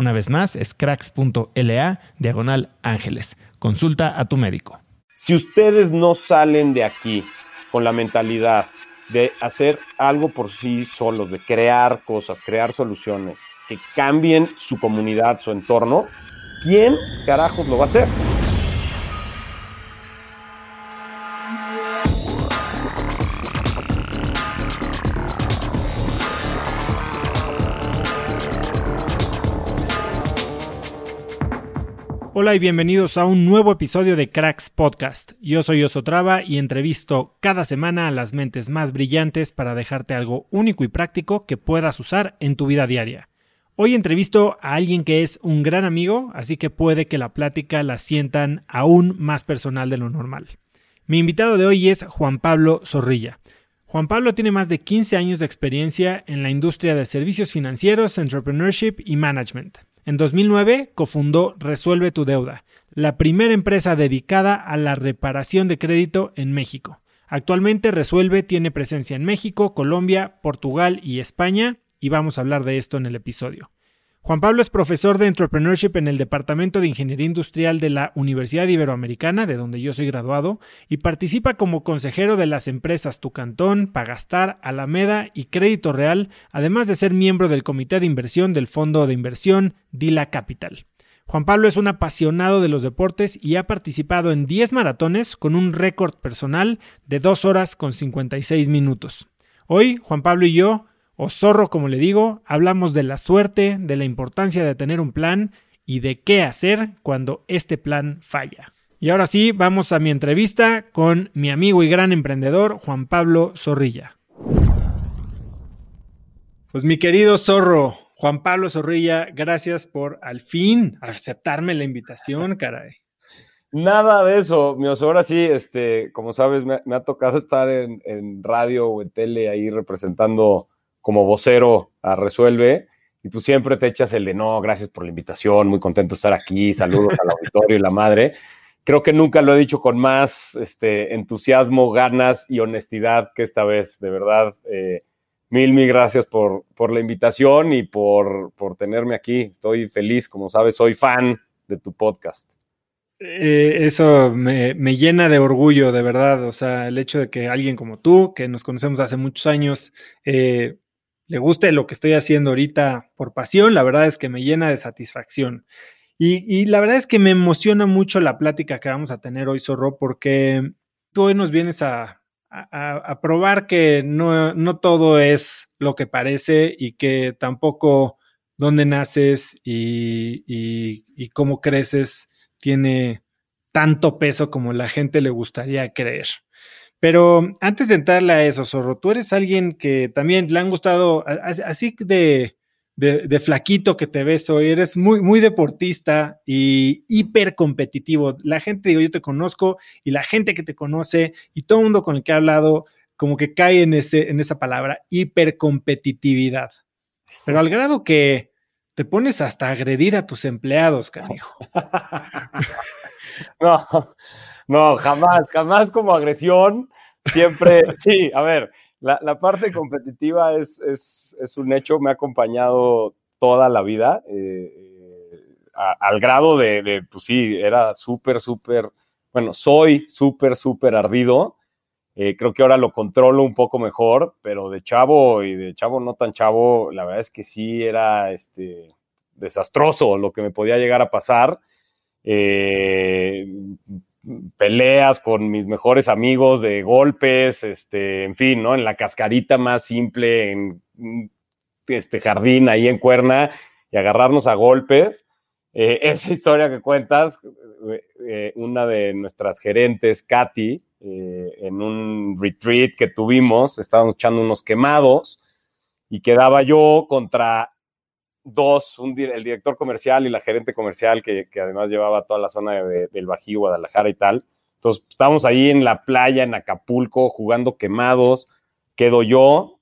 Una vez más, es cracks.la diagonal ángeles. Consulta a tu médico. Si ustedes no salen de aquí con la mentalidad de hacer algo por sí solos, de crear cosas, crear soluciones que cambien su comunidad, su entorno, ¿quién carajos lo va a hacer? Hola y bienvenidos a un nuevo episodio de Cracks Podcast. Yo soy Osotrava y entrevisto cada semana a las mentes más brillantes para dejarte algo único y práctico que puedas usar en tu vida diaria. Hoy entrevisto a alguien que es un gran amigo, así que puede que la plática la sientan aún más personal de lo normal. Mi invitado de hoy es Juan Pablo Zorrilla. Juan Pablo tiene más de 15 años de experiencia en la industria de servicios financieros, entrepreneurship y management. En 2009 cofundó Resuelve tu deuda, la primera empresa dedicada a la reparación de crédito en México. Actualmente Resuelve tiene presencia en México, Colombia, Portugal y España, y vamos a hablar de esto en el episodio. Juan Pablo es profesor de Entrepreneurship en el Departamento de Ingeniería Industrial de la Universidad Iberoamericana, de donde yo soy graduado, y participa como consejero de las empresas Tucantón, Pagastar, Alameda y Crédito Real, además de ser miembro del Comité de Inversión del Fondo de Inversión Dila Capital. Juan Pablo es un apasionado de los deportes y ha participado en 10 maratones con un récord personal de 2 horas con 56 minutos. Hoy, Juan Pablo y yo o zorro como le digo, hablamos de la suerte, de la importancia de tener un plan y de qué hacer cuando este plan falla. Y ahora sí, vamos a mi entrevista con mi amigo y gran emprendedor Juan Pablo Zorrilla. Pues mi querido zorro, Juan Pablo Zorrilla, gracias por al fin aceptarme la invitación, caray. Nada de eso, mi ahora sí, este, como sabes, me, ha tocado estar en radio o en tele ahí representando como vocero a Resuelve. Y pues siempre te echas el de no, gracias por la invitación, muy contento de estar aquí, saludos al auditorio y la madre. Creo que nunca lo he dicho con más este, entusiasmo, ganas y honestidad que esta vez, de verdad. Eh, mil, mil gracias por, por la invitación y por, por tenerme aquí. Estoy feliz, como sabes, soy fan de tu podcast. Eh, eso me, me, llena de orgullo, de verdad. O sea, el hecho de que alguien como tú, que nos conocemos hace muchos años, eh, le guste lo que estoy haciendo ahorita por pasión, la verdad es que me llena de satisfacción. Y, la verdad es que me emociona mucho la plática que vamos a tener hoy, Zorro, porque tú hoy nos vienes a, probar que no, no, todo es lo que parece y que tampoco dónde naces y, y cómo creces tiene tanto peso como la gente le gustaría creer. Pero antes de entrarle a eso, Zorro, tú eres alguien que también le han gustado, así de, de, flaquito que te ves hoy, eres muy, muy deportista y hiper competitivo. La gente, digo, yo te conozco y la gente que te conoce y todo el mundo con el que he hablado, como que cae en, ese, en esa palabra, hipercompetitividad. Pero al grado que te pones hasta agredir a tus empleados, canijo. no, no, jamás, jamás como agresión. Siempre, sí, a ver, la, parte competitiva es, es, un hecho, me ha acompañado toda la vida, eh, eh, al grado de, pues sí, era súper, súper, bueno, soy súper, súper ardido. Eh, creo que ahora lo controlo un poco mejor, pero de chavo y de chavo no tan chavo, la verdad es que sí era este, desastroso lo que me podía llegar a pasar. Eh, peleas con mis mejores amigos de golpes, este, en fin, ¿no? En la cascarita más simple, en este jardín ahí en Cuerna y agarrarnos a golpes. Eh, esa historia que cuentas, eh, una de nuestras gerentes, Katy, en un retreat que tuvimos, estábamos echando unos quemados y quedaba yo contra dos, el director comercial y la gerente comercial, que, además llevaba toda la zona del Bajío, Guadalajara y tal. Entonces, estábamos ahí en la playa, en Acapulco, jugando quemados. Quedo yo,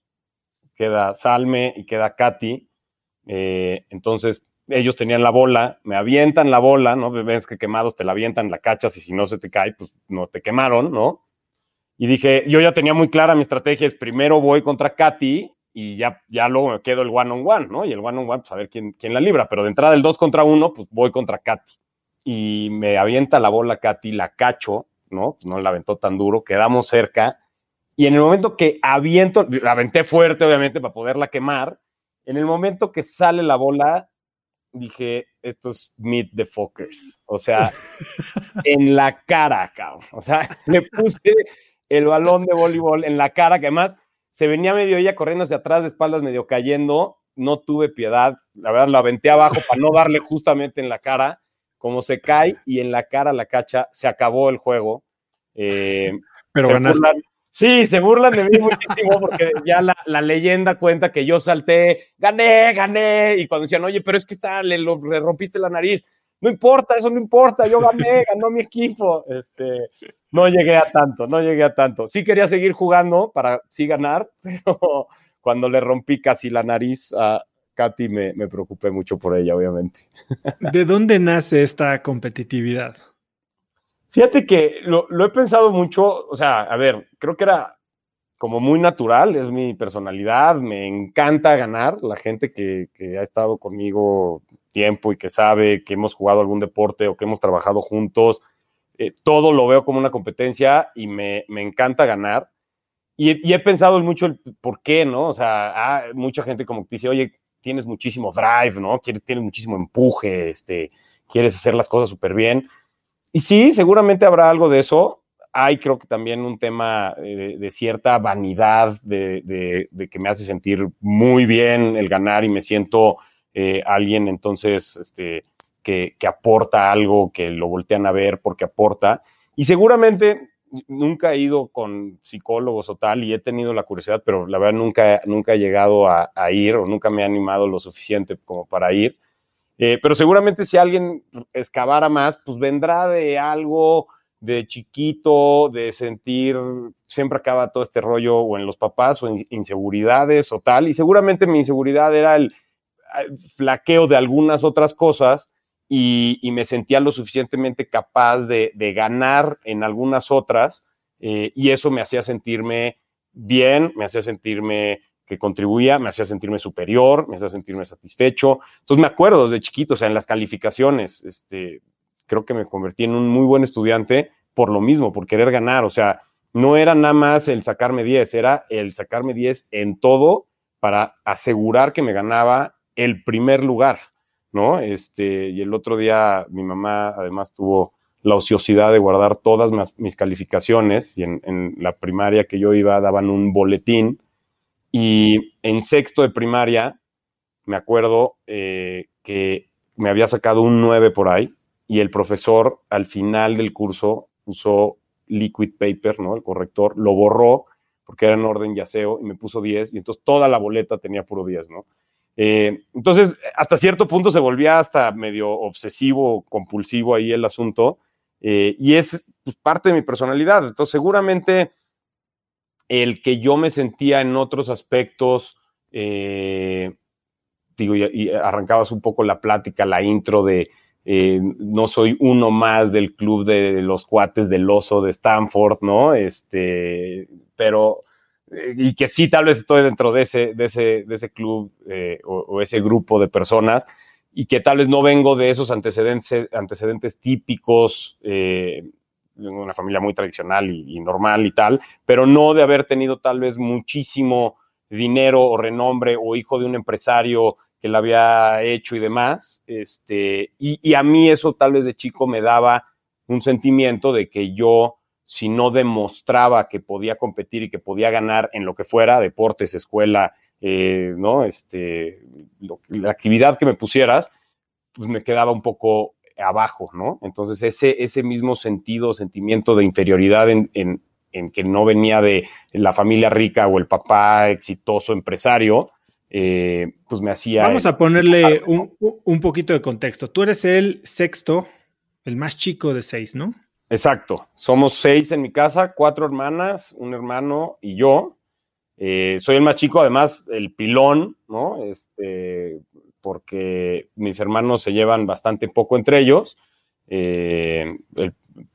queda Salme y queda Katy. Eh, entonces, ellos tenían la bola, me avientan la bola, ¿no? Ves que quemados te la avientan, la cachas y si no se te cae, pues no te quemaron, ¿no? Y dije, yo ya tenía muy clara mi estrategia, es primero voy contra Katy y ya, ya luego me quedo el one on one, ¿no? Y el one on one, pues a ver quién, quién la libra, pero de entrada el dos contra uno, pues voy contra Katy. Y me avienta la bola Katy, la cacho, ¿no? Pues no la aventó tan duro, quedamos cerca. Y en el momento que aviento, la aventé fuerte, obviamente, para poderla quemar. En el momento que sale la bola, dije, esto es meet the fuckers. O sea, en la cara, cabrón. O sea, le puse el balón de voleibol en la cara, que además se venía medio ella corriendo hacia atrás de espaldas, medio cayendo, no tuve piedad, la verdad la aventé abajo para no darle justamente en la cara, como se cae y en la cara la cacha, se acabó el juego. Eh, Pero ganaste. sí, se burlan de mí muchísimo porque ya la, leyenda cuenta que yo salté, gané, gané, y cuando decían, oye, pero es que está, le, le rompiste la nariz, no importa, eso no importa, yo gané, ganó mi equipo. Este, no llegué a tanto, no llegué a tanto. Sí quería seguir jugando para sí ganar, pero cuando le rompí casi la nariz a Katy me, me preocupé mucho por ella, obviamente. ¿De dónde nace esta competitividad? Fíjate que lo, lo, he pensado mucho, o sea, a ver, creo que era como muy natural, es mi personalidad, me encanta ganar, la gente que, que ha estado conmigo tiempo y que sabe que hemos jugado algún deporte o que hemos trabajado juntos, eh, todo lo veo como una competencia y me, encanta ganar. Y, he pensado mucho el por qué, ¿no? O sea, ah, mucha gente como que dice, oye, tienes muchísimo drive, ¿no? Tienes muchísimo empuje, este, quieres hacer las cosas súper bien. Y sí, seguramente habrá algo de eso. Hay creo que también un tema eh, de, cierta vanidad, de, de, que me hace sentir muy bien el ganar y me siento eh, alguien entonces este, que, aporta algo, que lo voltean a ver porque aporta. Y seguramente nunca he ido con psicólogos o tal y he tenido la curiosidad, pero la verdad nunca, nunca he llegado a, ir o nunca me he animado lo suficiente como para ir. Eh, pero seguramente si alguien excavara más, pues vendrá de algo de chiquito, de sentir, siempre acaba todo este rollo o en los papás o en inseguridades o tal. Y seguramente mi inseguridad era el, flaqueo de algunas otras cosas y, me sentía lo suficientemente capaz de, ganar en algunas otras eh, y eso me hacía sentirme bien, me hacía sentirme que contribuía, me hacía sentirme superior, me hacía sentirme satisfecho. Entonces me acuerdo desde chiquito, o sea, en las calificaciones, este, creo que me convertí en un muy buen estudiante por lo mismo, por querer ganar, o sea, no era nada más el sacarme 10, era el sacarme 10 en todo para asegurar que me ganaba el primer lugar, ¿no? Este, y el otro día mi mamá además tuvo la ociosidad de guardar todas mis, calificaciones y en, la primaria que yo iba daban un boletín. Y en sexto de primaria me acuerdo eh, que me había sacado un 9 por ahí y el profesor al final del curso usó liquid paper, ¿no? El corrector, lo borró porque era en orden yaceo y me puso 10 y entonces toda la boleta tenía puro 10, ¿no? Eh, entonces, hasta cierto punto se volvía hasta medio obsesivo, compulsivo ahí el asunto eh, y es pues, parte de mi personalidad. Entonces, seguramente el que yo me sentía en otros aspectos, eh, digo, y, arrancabas un poco la plática, la intro de eh, no soy uno más del club de los cuates del oso de Stanford, ¿no? Este, pero, y que sí, tal vez estoy dentro de ese, de ese, de ese club o, ese grupo de personas, y que tal vez no vengo de esos antecedentes, antecedentes típicos, eh, de una familia muy tradicional y, normal y tal, pero no de haber tenido tal vez muchísimo dinero o renombre o hijo de un empresario que lo había hecho y demás. Este, y, a mí eso tal vez de chico me daba un sentimiento de que yo, si no demostraba que podía competir y que podía ganar en lo que fuera, deportes, escuela, eh, ¿no? Este, la actividad que me pusieras, pues me quedaba un poco abajo, ¿no? Entonces ese, ese mismo sentido, sentimiento de inferioridad en, que no venía de la familia rica o el papá exitoso empresario, eh, pues me hacía... Vamos a ponerle un, un, poquito de contexto. Tú eres el sexto, el más chico de seis, ¿no? Exacto. Somos seis en mi casa, cuatro hermanas, un hermano y yo. Eh, soy el más chico, además, el pilón, ¿no? Este, porque mis hermanos se llevan bastante poco entre ellos. Eh,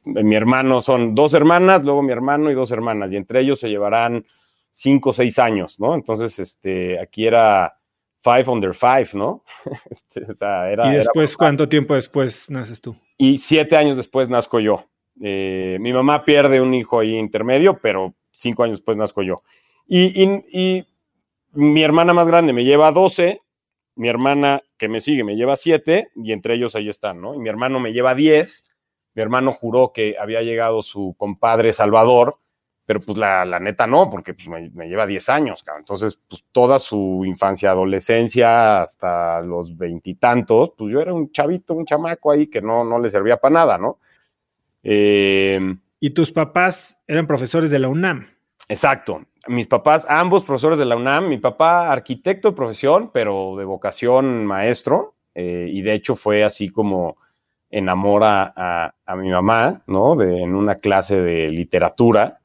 mi hermano son dos hermanas, luego mi hermano y dos hermanas, y entre ellos se llevarán cinco o seis años, ¿no? Entonces, este, aquí era five under five, ¿no? Este, ¿Y después, cuánto tiempo después naces tú? Y siete años después nazco yo. Eh, mi mamá pierde un hijo ahí intermedio, pero cinco años después nazco yo. Y, mi hermana más grande me lleva 12, mi hermana que me sigue me lleva 7, y entre ellos ahí están, ¿no? Y mi hermano me lleva 10. Mi hermano juró que había llegado su compadre Salvador, pero pues la, neta no, porque pues, me, lleva 10 años, Entonces, pues toda su infancia, adolescencia, hasta los veintitantos, pues yo era un chavito, un chamaco ahí que no, no le servía para nada, ¿no? Eh, ¿Y tus papás eran profesores de la UNAM? Exacto mis papás, ambos profesores de la UNAM, mi papá arquitecto de profesión, pero de vocación maestro, eh, y de hecho fue así como enamora a, mi mamá, ¿no? De, en una clase de literatura,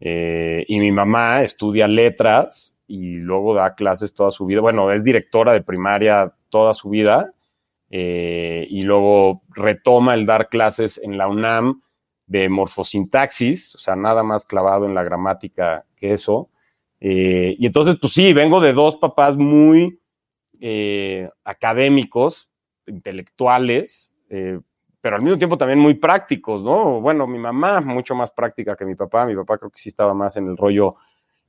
eh, y mi mamá estudia letras y luego da clases toda su vida, bueno, es directora de primaria toda su vida, eh, y luego retoma el dar clases en la UNAM de morfosintaxis, o sea, nada más clavado en la gramática que eso. Eh, y entonces, pues sí, vengo de dos papás muy académicos, intelectuales, pero al mismo tiempo también muy prácticos, ¿no? Bueno, mi mamá mucho más práctica que mi papá, mi papá creo que sí estaba más en el rollo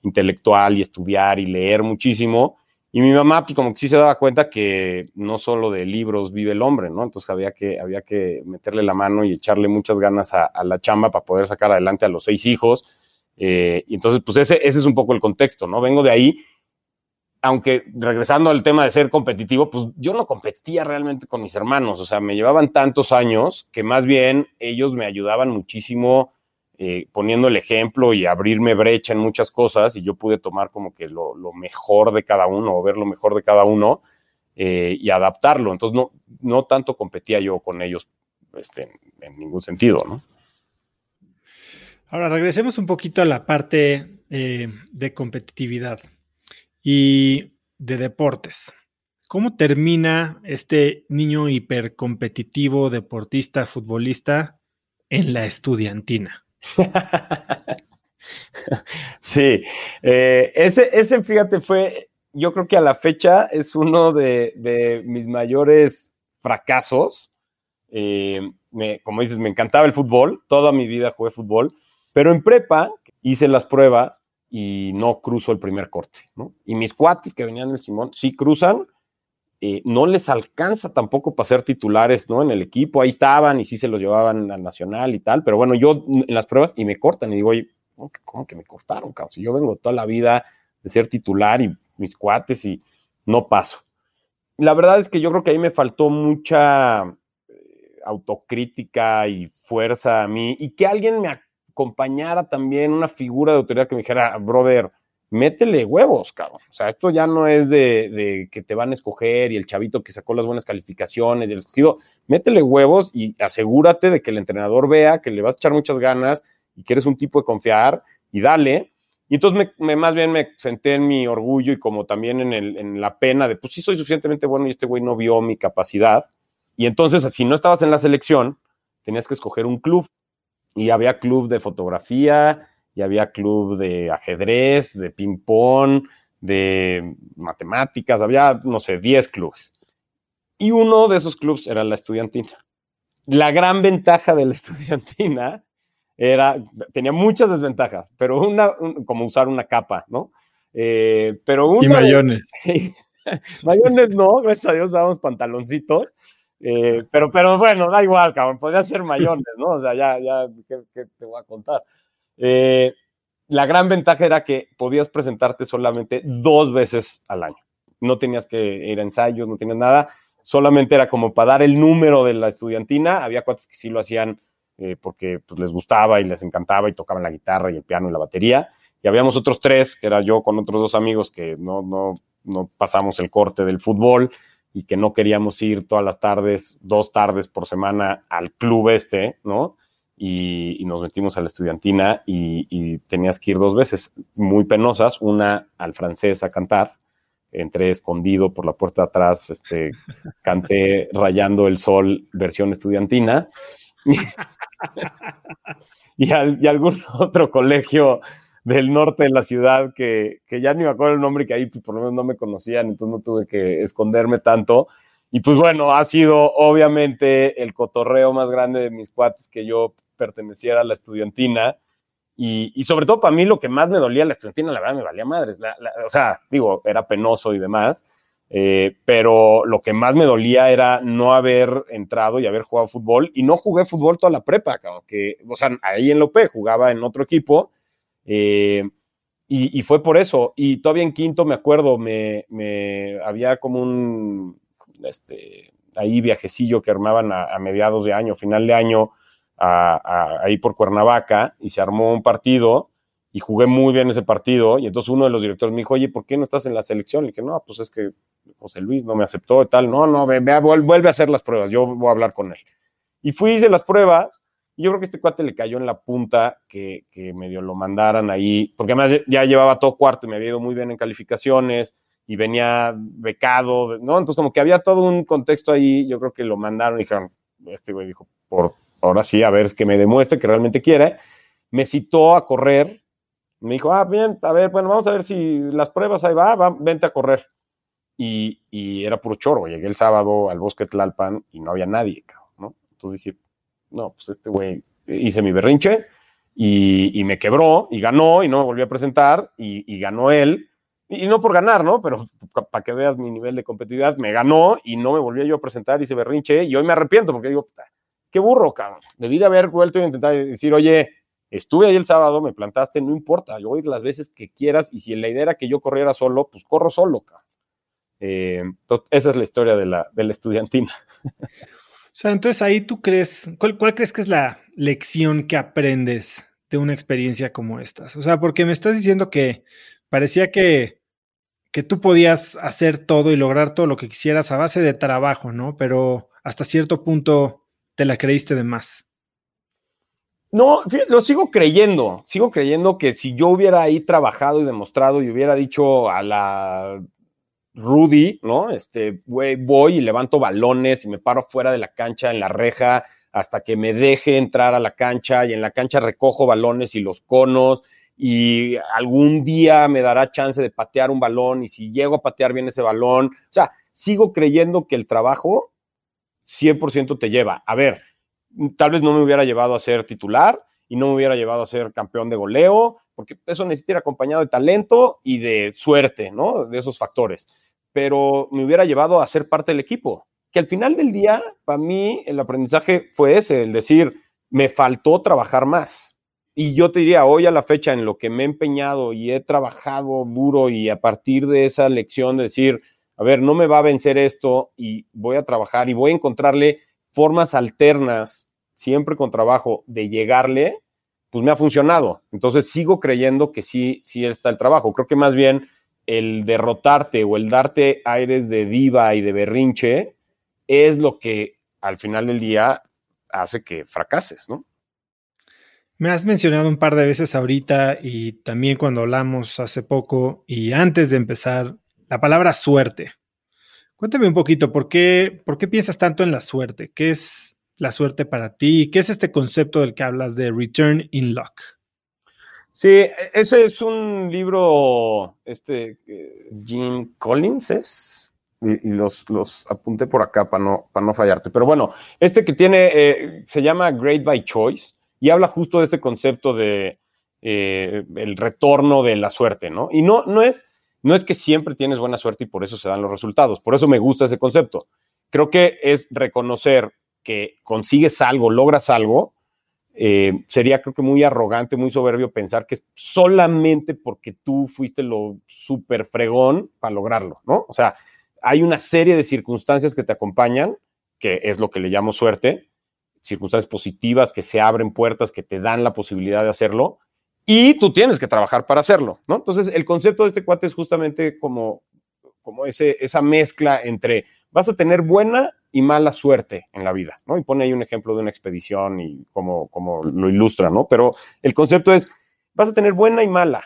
intelectual y estudiar y leer muchísimo, y mi mamá, pues como que sí se daba cuenta que no solo de libros vive el hombre, ¿no? Entonces había que, había que meterle la mano y echarle muchas ganas a, la chamba para poder sacar adelante a los seis hijos. Eh, y entonces, pues ese, ese es un poco el contexto, ¿no? Vengo de ahí, aunque regresando al tema de ser competitivo, pues yo no competía realmente con mis hermanos, o sea, me llevaban tantos años que más bien ellos me ayudaban muchísimo eh, poniendo el ejemplo y abrirme brecha en muchas cosas y yo pude tomar como que lo, mejor de cada uno o ver lo mejor de cada uno eh, y adaptarlo. Entonces no, no tanto competía yo con ellos este, en, ningún sentido, ¿no? Ahora regresemos un poquito a la parte eh, de competitividad y de deportes. ¿Cómo termina este niño hipercompetitivo, deportista, futbolista en la estudiantina? sí, eh, ese, ese, fíjate, fue, yo creo que a la fecha es uno de, mis mayores fracasos. Eh, como dices, me encantaba el fútbol, toda mi vida jugué fútbol, pero en prepa hice las pruebas y no cruzo el primer corte, ¿no? Y mis cuates que venían del Simón sí cruzan eh, no les alcanza tampoco para ser titulares, ¿no? En el equipo, ahí estaban y sí se los llevaban al Nacional y tal, pero bueno, yo en las pruebas y me cortan y digo, oye, ¿cómo que, me cortaron, cabrón? Si yo vengo toda la vida de ser titular y mis cuates y no paso. La verdad es que yo creo que ahí me faltó mucha eh, autocrítica y fuerza a mí y que alguien me acompañara también, una figura de autoridad que me dijera, brother, métele huevos, cabrón. O sea, esto ya no es de, que te van a escoger y el chavito que sacó las buenas calificaciones y el escogido, métele huevos y asegúrate de que el entrenador vea que le vas a echar muchas ganas y que eres un tipo de confiar y dale. Y entonces me, más bien me senté en mi orgullo y como también en, en la pena de, pues sí soy suficientemente bueno y este güey no vio mi capacidad. Y entonces, si no estabas en la selección, tenías que escoger un club. Y había club de fotografía, y había club de ajedrez, de ping-pong, de matemáticas, había, no sé, 10 clubes. Y uno de esos clubes era la estudiantina. La gran ventaja de la estudiantina era, tenía muchas desventajas, pero una, como usar una capa, ¿no? Eh, pero una, y mayones. mayones no, gracias a Dios usábamos pantaloncitos, eh, pero, pero bueno, da igual, cabrón, podría ser mayones, ¿no? O sea, ya, ya, qué te voy a contar? Eh, la gran ventaja era que podías presentarte solamente dos veces al año. No tenías que ir a ensayos, no tenías nada. Solamente era como para dar el número de la estudiantina. Había cuates que sí lo hacían eh, porque pues, les gustaba y les encantaba y tocaban la guitarra y el piano y la batería. Y habíamos otros tres, que era yo con otros dos amigos que no, no, no pasamos el corte del fútbol y que no queríamos ir todas las tardes, dos tardes por semana al club este, ¿no? y, nos metimos a la estudiantina y, tenías que ir dos veces muy penosas, una al francés a cantar, entré escondido por la puerta de atrás, este, canté Rayando el Sol versión estudiantina y, algún otro colegio del norte de la ciudad que, que, ya ni me acuerdo el nombre, que ahí pues, por lo menos no me conocían, entonces no tuve que esconderme tanto. Y pues bueno, ha sido obviamente el cotorreo más grande de mis cuates que yo perteneciera a la estudiantina. Y, sobre todo para mí lo que más me dolía la estudiantina, la verdad me valía madres. o sea, digo, era penoso y demás, eh, pero lo que más me dolía era no haber entrado y haber jugado fútbol. Y no jugué fútbol toda la prepa, que, o sea, ahí en Lope jugaba en otro equipo. Eh, y, fue por eso. Y todavía en quinto, me acuerdo, me, había como un, este, ahí viajecillo que armaban a mediados de año, final de año, ahí por Cuernavaca y se armó un partido y jugué muy bien ese partido y entonces uno de los directores me dijo, oye, ¿por qué no estás en la selección? Y dije, no, pues es que José Luis no me aceptó y tal, no, no, ve, vuelve a hacer las pruebas, yo voy a hablar con él. Y fui, hice las pruebas yo creo que este cuate le cayó en la punta que, que medio lo mandaran ahí, porque además ya llevaba todo cuarto y me había ido muy bien en calificaciones y venía becado, ¿no? Entonces como que había todo un contexto ahí, yo creo que lo mandaron y dijeron, este güey dijo, por ahora sí, a ver, que me demuestre que realmente quiere. Me citó a correr. Me dijo, ah, bien, a ver, bueno, vamos a ver si las pruebas ahí va, va vente a correr. Y, y, era puro chorro. Llegué el sábado al bosque Tlalpan y no había nadie, ¿no? Entonces dije, no, pues este güey, hice mi berrinche y, y, me quebró y ganó y no me volví a presentar y, y ganó él. Y, no por ganar, ¿no? Pero para que veas mi nivel de competitividad, me ganó y no me volví yo a presentar, hice berrinche y hoy me arrepiento porque digo, qué burro, cabrón. Debí de haber vuelto a intentar decir, oye, estuve ahí el sábado, me plantaste, no importa, yo voy las veces que quieras y si la idea era que yo corriera solo, pues corro solo, cabrón. Eh, entonces, esa es la historia de la, de la estudiantina. O sea, entonces ahí tú crees, ¿cuál, ¿cuál, crees que es la lección que aprendes de una experiencia como estas? O sea, porque me estás diciendo que parecía que, que tú podías hacer todo y lograr todo lo que quisieras a base de trabajo, ¿no? Pero hasta cierto punto te la creíste de más. No, lo sigo creyendo, sigo creyendo que si yo hubiera ahí trabajado y demostrado y hubiera dicho a la Rudy, ¿no? Este, voy y levanto balones y me paro fuera de la cancha en la reja hasta que me deje entrar a la cancha y en la cancha recojo balones y los conos y algún día me dará chance de patear un balón y si llego a patear bien ese balón, o sea, sigo creyendo que el trabajo 100% te lleva. A ver, tal vez no me hubiera llevado a ser titular y no me hubiera llevado a ser campeón de goleo, porque eso necesita ir acompañado de talento y de suerte, ¿no? De esos factores. pero me hubiera llevado a ser parte del equipo. Que al final del día, para mí, el aprendizaje fue ese, el decir, me faltó trabajar más. Y yo te diría, hoy a la fecha, en lo que me he empeñado y he trabajado duro y a partir de esa lección de decir, a ver, no me va a vencer esto y voy a trabajar y voy a encontrarle formas alternas, siempre con trabajo, de llegarle, pues me ha funcionado. Entonces sigo creyendo que sí, sí está el trabajo. Creo que más bien el derrotarte o el darte aires de diva y de berrinche es lo que al final del día hace que fracases, ¿no? Me has mencionado un par de veces ahorita y también cuando hablamos hace poco y antes de empezar la palabra suerte. Cuéntame un poquito, ¿por qué, ¿por qué piensas tanto en la suerte? ¿Qué es la suerte para ti? ¿Qué es este concepto del que hablas de Return in Luck? Sí, ese es un libro, este, Jim Collins es, y, los, los, apunté por acá para no, para no fallarte. Pero bueno, este que tiene, eh, se llama Great by Choice y habla justo de este concepto de eh, el retorno de la suerte, ¿no? Y no, no, es, no es que siempre tienes buena suerte y por eso se dan los resultados, por eso me gusta ese concepto. Creo que es reconocer que consigues algo, logras algo, eh, sería creo que muy arrogante, muy soberbio pensar que solamente porque tú fuiste lo súper fregón para lograrlo, ¿no? O sea, hay una serie de circunstancias que te acompañan, que es lo que le llamo suerte, circunstancias positivas que se abren puertas, que te dan la posibilidad de hacerlo, y tú tienes que trabajar para hacerlo, ¿no? Entonces, el concepto de este cuate es justamente como, como ese, esa mezcla entre vas a tener buena y mala suerte en la vida, ¿no? Y pone ahí un ejemplo de una expedición y cómo, cómo lo ilustra, ¿no? Pero el concepto es, vas a tener buena y mala.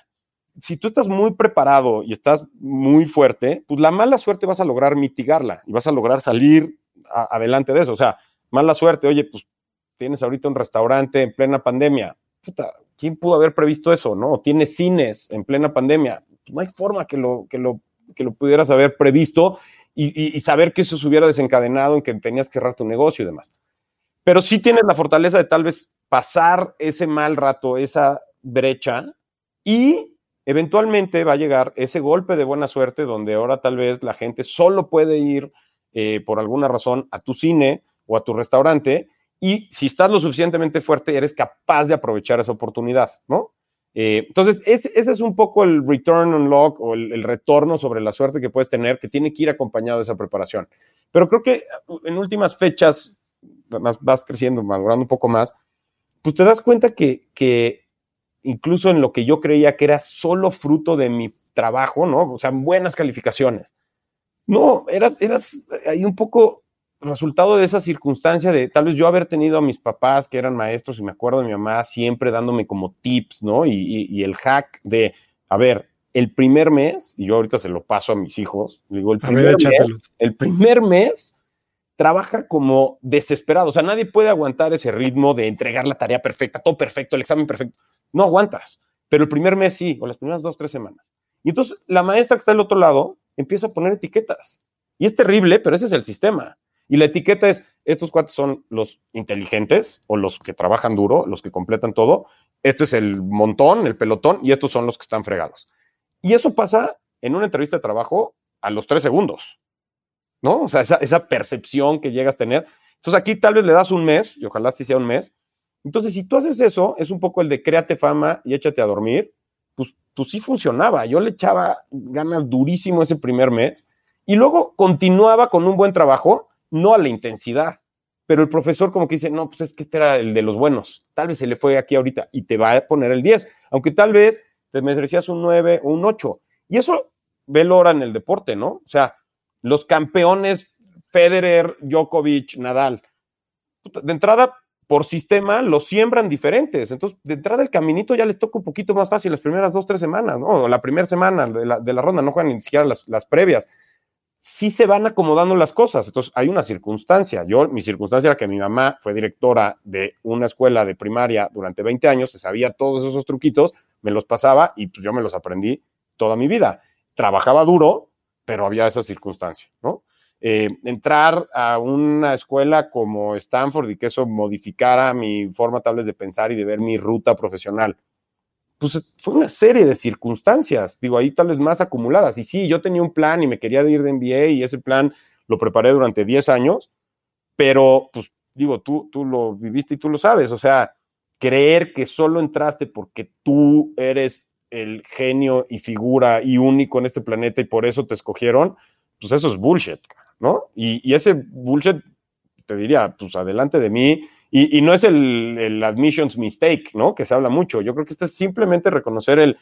Si tú estás muy preparado y estás muy fuerte, pues la mala suerte vas a lograr mitigarla y vas a lograr salir adelante de eso. O sea, mala suerte, oye, pues tienes ahorita un restaurante en plena pandemia. ¿quién pudo haber previsto eso, no? Tienes cines en plena pandemia. No hay forma que lo, que lo, que lo pudieras haber previsto y, saber que eso se hubiera desencadenado en que tenías que cerrar tu negocio y demás. Pero sí tienes la fortaleza de tal vez pasar ese mal rato, esa brecha y eventualmente va a llegar ese golpe de buena suerte donde ahora tal vez la gente solo puede ir eh, por alguna razón a tu cine o a tu restaurante y si estás lo suficientemente fuerte, eres capaz de aprovechar esa oportunidad, ¿no? Eh, entonces, ese, es un poco el return on luck o el, retorno sobre la suerte que puedes tener, que tiene que ir acompañado de esa preparación. Pero creo que uh, en últimas fechas, vas, vas creciendo, madurando un poco más, pues te das cuenta que, que incluso en lo que yo creía que era solo fruto de mi trabajo, ¿no? O sea, buenas calificaciones. No, eras, eras ahí un poco resultado de esa circunstancia de tal vez yo haber tenido a mis papás que eran maestros y me acuerdo de mi mamá siempre dándome como tips, ¿no? Y, el hack de, a ver, el primer mes, y yo ahorita se lo paso a mis hijos, digo, el primer, mes, el primer mes trabaja como desesperado, o sea, nadie puede aguantar ese ritmo de entregar la tarea perfecta, todo perfecto, el examen perfecto, no aguantas, pero el primer mes sí, o las primeras dos, tres semanas. Y entonces la maestra que está del otro lado empieza a poner etiquetas. Y es terrible, pero ese es el sistema. Y la etiqueta es, estos cuates son los inteligentes o los que trabajan duro, los que completan todo. Este es el montón, el pelotón, y estos son los que están fregados. Y eso pasa en una entrevista de trabajo a los tres segundos, ¿no? O sea, esa, percepción que llegas a tener. Entonces aquí tal vez le das un mes, y ojalá sí sea un mes. Entonces, si tú haces eso, es un poco el de créate fama y échate a dormir, pues, pues sí funcionaba. Yo le echaba ganas durísimo ese primer mes y luego continuaba con un buen trabajo no a la intensidad. Pero el profesor como que dice, no, pues es que este era el de los buenos. Tal vez se le fue aquí ahorita y te va a poner el 10, aunque tal vez te merecías un 9 o un 8. Y eso ve hora en el deporte, ¿no? O sea, los campeones Federer, Djokovic, Nadal, de entrada, por sistema, los siembran diferentes. Entonces, de entrada, el caminito ya les toca un poquito más fácil las primeras dos, tres semanas, ¿no? La primera semana de la, de la ronda, no juegan ni siquiera las, las previas sí se van acomodando las cosas. Entonces, hay una circunstancia. Yo, mi circunstancia era que mi mamá fue directora de una escuela de primaria durante 20 años, se sabía todos esos truquitos, me los pasaba y pues yo me los aprendí toda mi vida. Trabajaba duro, pero había esa circunstancia, ¿no? Eh, entrar a una escuela como Stanford y que eso modificara mi forma tal vez de pensar y de ver mi ruta profesional, pues fue una serie de circunstancias, digo, ahí tal vez más acumuladas. Y sí, yo tenía un plan y me quería ir de NBA y ese plan lo preparé durante 10 años, pero pues digo, tú, tú lo viviste y tú lo sabes, o sea, creer que solo entraste porque tú eres el genio y figura y único en este planeta y por eso te escogieron, pues eso es bullshit, ¿no? Y, ese bullshit, te diría, pues adelante de mí, y, no es el, el, admissions mistake, ¿no? Que se habla mucho. Yo creo que esto es simplemente reconocer el,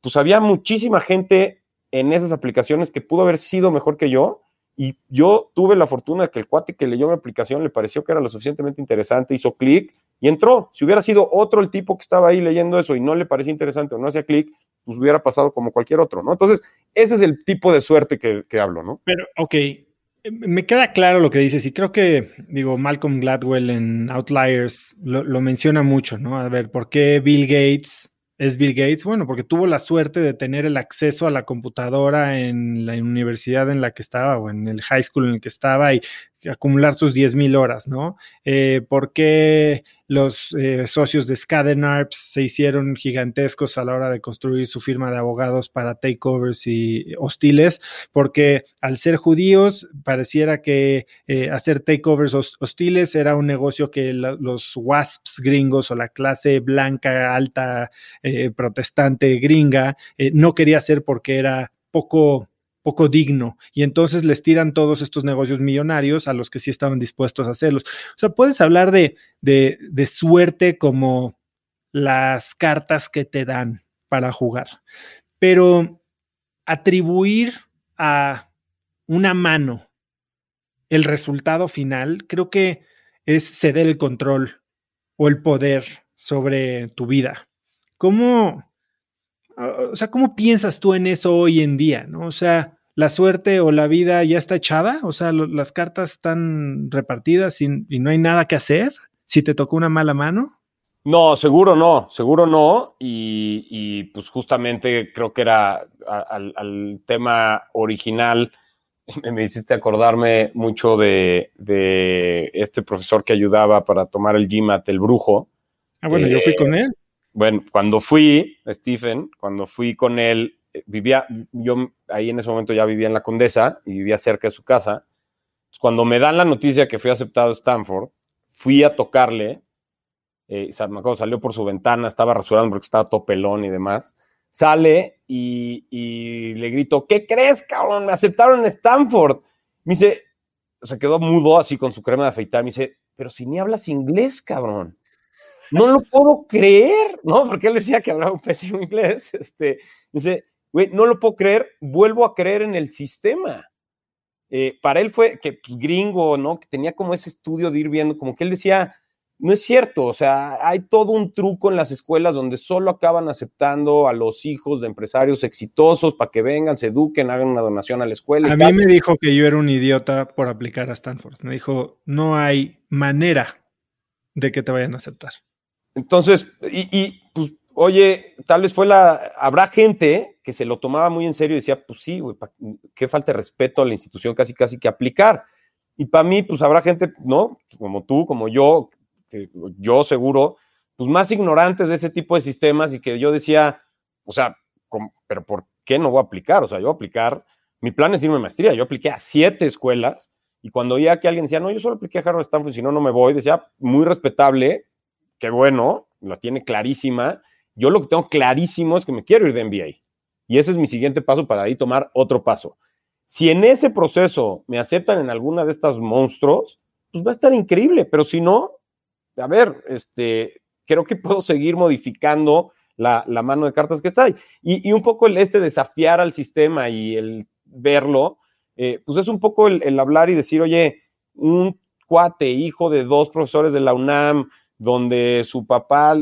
pues había muchísima gente en esas aplicaciones que pudo haber sido mejor que yo, y yo tuve la fortuna de que el cuate que leyó mi aplicación le pareció que era lo suficientemente interesante, hizo clic y entró. Si hubiera sido otro el tipo que estaba ahí leyendo eso y no le parecía interesante o no hacía clic, pues hubiera pasado como cualquier otro, ¿no? Entonces, ese es el tipo de suerte que, hablo, ¿no? Pero, ok, me queda claro lo que dices y creo que, digo, Malcolm Gladwell en Outliers lo, menciona mucho, ¿no? A ver, ¿por qué Bill Gates es Bill Gates? Bueno, porque tuvo la suerte de tener el acceso a la computadora en la universidad en la que estaba o en el high school en el que estaba y acumular sus 10.000 horas, ¿no? Eh, ¿Por qué los eh, socios de Arps se hicieron gigantescos a la hora de construir su firma de abogados para takeovers y hostiles? Porque al ser judíos, pareciera que eh, hacer takeovers hostiles era un negocio que los WASPs gringos o la clase blanca, alta, protestante gringa no quería hacer porque era poco poco digno y entonces les tiran todos estos negocios millonarios a los que sí estaban dispuestos a hacerlos. O sea, puedes hablar de, de, suerte como las cartas que te dan para jugar, pero atribuir a una mano el resultado final, creo que es ceder el control o el poder sobre tu vida. ¿Cómo, o sea, cómo piensas tú en eso hoy en día? ¿no? O sea, la suerte o la vida ya está echada, o sea, las cartas están repartidas y, no hay nada que hacer si te tocó una mala mano. No, seguro no, seguro no. Y, pues justamente creo que era al, tema original, me hiciste acordarme mucho de, este profesor que ayudaba para tomar el GMAT, el brujo. Ah, bueno, yo fui con eh, él. Bueno, cuando fui, Stephen, cuando fui con él, vivía, yo ahí en ese momento ya vivía en la Condesa y vivía cerca de su casa. Cuando me dan la noticia que fui aceptado a Stanford, fui a tocarle, eh, me acuerdo, salió por su ventana, estaba rasurando porque estaba todo pelón y demás. Sale y, le grito, ¿qué crees, cabrón? Me aceptaron en Stanford. Me dice, se quedó mudo así con su crema de afeitar. Me dice, pero si ni hablas inglés, cabrón. No lo puedo creer, ¿no? Porque él decía que hablaba un pésimo inglés. Este, dice, güey, no lo puedo creer, vuelvo a creer en el sistema. Eh, para él fue que pues, gringo, ¿no? Que tenía como ese estudio de ir viendo, como que él decía, no es cierto, o sea, hay todo un truco en las escuelas donde solo acaban aceptando a los hijos de empresarios exitosos para que vengan, se eduquen, hagan una donación a la escuela. A mí me dijo que yo era un idiota por aplicar a Stanford. Me dijo, no hay manera de que te vayan a aceptar. Entonces, y, y pues oye, tal vez fue la, habrá gente que se lo tomaba muy en serio y decía, pues sí, güey, qué falta de respeto a la institución casi, casi que aplicar. Y para mí, pues habrá gente, ¿no? Como tú, como yo, que yo seguro, pues más ignorantes de ese tipo de sistemas y que yo decía, o sea, pero ¿por qué no voy a aplicar? O sea, yo voy a aplicar, mi plan es irme a maestría, yo apliqué a siete escuelas y cuando oía que alguien decía, no, yo solo apliqué a Harvard Stanford, si no, no me voy, decía, muy respetable, qué bueno, la tiene clarísima, yo lo que tengo clarísimo es que me quiero ir de NBA. Y ese es mi siguiente paso para ahí tomar otro paso. Si en ese proceso me aceptan en alguna de estas monstruos, pues va a estar increíble. Pero si no, a ver, este, creo que puedo seguir modificando la, mano de cartas que está ahí. Y, un poco el este desafiar al sistema y el verlo, eh, pues es un poco el hablar y decir, oye, un cuate, hijo de dos profesores de la UNAM, donde su papá,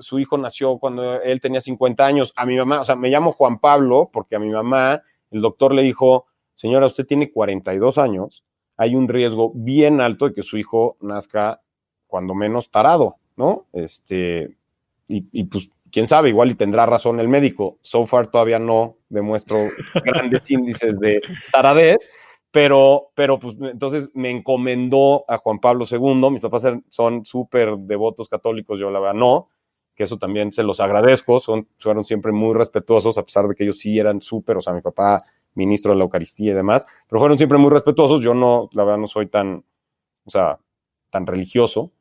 su hijo nació cuando él tenía 50 años, a mi mamá, o sea, me llamo Juan Pablo porque a mi mamá el doctor le dijo, señora, usted tiene 42 años, hay un riesgo bien alto de que su hijo nazca cuando menos tarado, ¿no? Este, y, y pues, quién sabe, igual y tendrá razón el médico. So far todavía no demuestro grandes índices de taradez, pero, pero pues entonces me encomendó a Juan Pablo II, mis papás son súper devotos católicos, yo la verdad no, que eso también se los agradezco, son, fueron siempre muy respetuosos, a pesar de que ellos sí eran súper, o sea, mi papá, ministro de la Eucaristía y demás, pero fueron siempre muy respetuosos, yo no, la verdad no soy tan, o sea, tan religioso.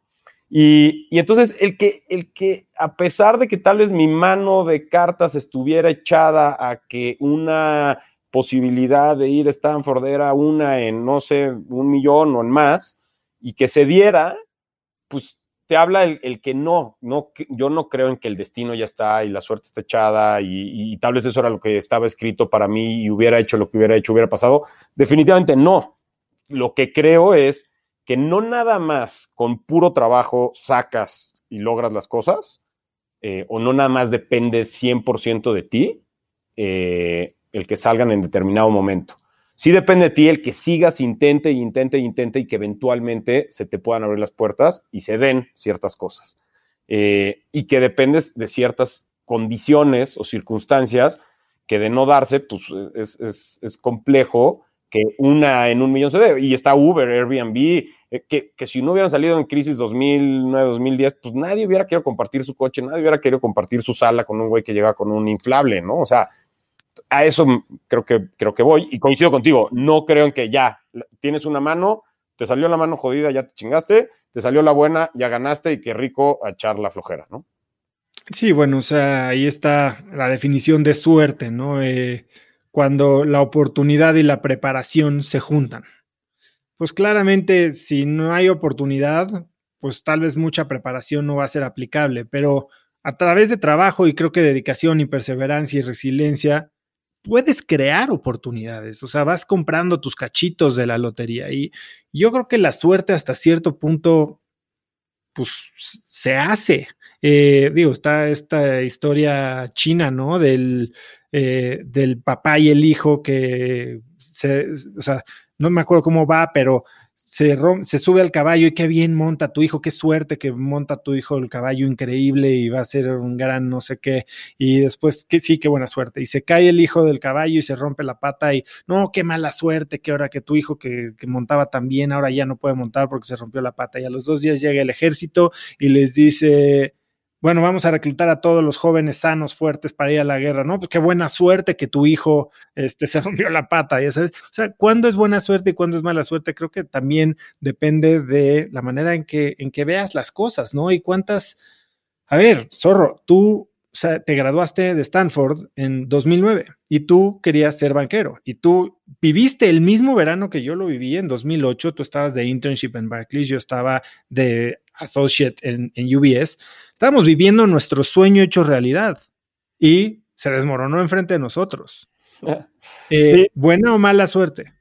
Y, y entonces el que, el que, a pesar de que tal vez mi mano de cartas estuviera echada a que una posibilidad de ir a Stanford era una en, no sé, un millón o en más, y que se diera, pues te habla el, que no, no, yo no creo en que el destino ya está y la suerte está echada y, tal vez eso era lo que estaba escrito para mí y hubiera hecho lo que hubiera hecho, hubiera pasado. Definitivamente no. Lo que creo es que no nada más con puro trabajo sacas y logras las cosas, eh, o no nada más depende 100% de ti eh, el que salgan en determinado momento sí depende de ti el que sigas, intente, intente, intente y que eventualmente se te puedan abrir las puertas y se den ciertas cosas. Eh, y que dependes de ciertas condiciones o circunstancias que de no darse, pues es, complejo que una en un millón se dé. Y está Uber, Airbnb, eh, que, que, si no hubieran salido en crisis 2009, 2010, pues nadie hubiera querido compartir su coche, nadie hubiera querido compartir su sala con un güey que llega con un inflable, ¿no? O sea, a eso creo que, creo que voy y coincido contigo. No creo en que ya tienes una mano, te salió la mano jodida, ya te chingaste, te salió la buena, ya ganaste y qué rico a echar la flojera, ¿no? Sí, bueno, o sea, ahí está la definición de suerte, ¿no? Eh, cuando la oportunidad y la preparación se juntan. Pues claramente, si no hay oportunidad, pues tal vez mucha preparación no va a ser aplicable, pero a través de trabajo y creo que dedicación y perseverancia y resiliencia, puedes crear oportunidades, o sea, vas comprando tus cachitos de la lotería y yo creo que la suerte hasta cierto punto, pues se hace. Eh, digo, está esta historia china, ¿no? Del, eh, del papá y el hijo que se, o sea, no me acuerdo cómo va, pero se, sube al caballo y qué bien monta tu hijo, qué suerte que monta tu hijo el caballo increíble y va a ser un gran no sé qué. Y después, que sí, qué buena suerte. Y se cae el hijo del caballo y se rompe la pata y no, qué mala suerte, que ahora que tu hijo que, que montaba tan bien, ahora ya no puede montar porque se rompió la pata. Y a los dos días llega el ejército y les dice, bueno, vamos a reclutar a todos los jóvenes sanos, fuertes para ir a la guerra, ¿no? Pues qué buena suerte que tu hijo este, se rompió la pata, ya sabes. O sea, ¿cuándo es buena suerte y cuándo es mala suerte? Creo que también depende de la manera en que, en que veas las cosas, ¿no? Y cuántas... A ver, zorro, tú te graduaste de Stanford en 2009 y tú querías ser banquero y tú viviste el mismo verano que yo lo viví en 2008, tú estabas de internship en Barclays, yo estaba de associate en, en UBS Estábamos viviendo nuestro sueño hecho realidad y se desmoronó enfrente de nosotros. Eh, ¿Buena o mala suerte?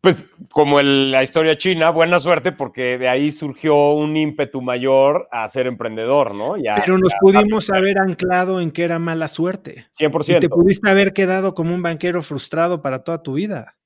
Pues como la historia china, buena suerte porque de ahí surgió un ímpetu mayor a ser emprendedor, ¿no? Pero nos pudimos haber anclado en que era mala suerte. 100%. Y te pudiste haber quedado como un banquero frustrado para toda tu vida.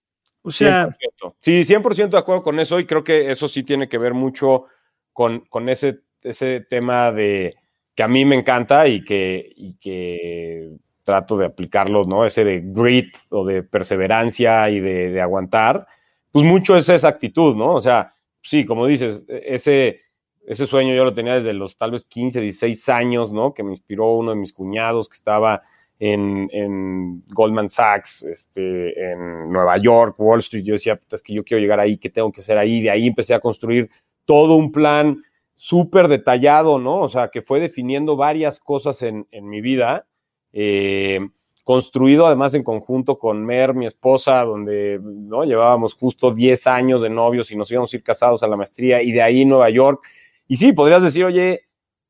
O sea... Sí, 100% de acuerdo con eso y creo que eso sí tiene que ver mucho con, con ese ese tema de que a mí me encanta y que, que trato de aplicarlo, ¿no? Ese de grit o de perseverancia y de, aguantar, pues mucho es esa actitud, ¿no? O sea, sí, como dices, ese, ese sueño yo lo tenía desde los tal vez 15, 16 años, ¿no? Que me inspiró uno de mis cuñados que estaba en, en Goldman Sachs, este, en Nueva York, Wall Street. Yo decía, es que yo quiero llegar ahí, ¿qué tengo que hacer ahí? De ahí empecé a construir todo un plan súper detallado, ¿no? O sea, que fue definiendo varias cosas en, mi vida, eh, construido además en conjunto con Mer, mi esposa, donde ¿no? llevábamos justo 10 años de novios y nos íbamos a ir casados a la maestría y de ahí Nueva York. Y sí, podrías decir, oye,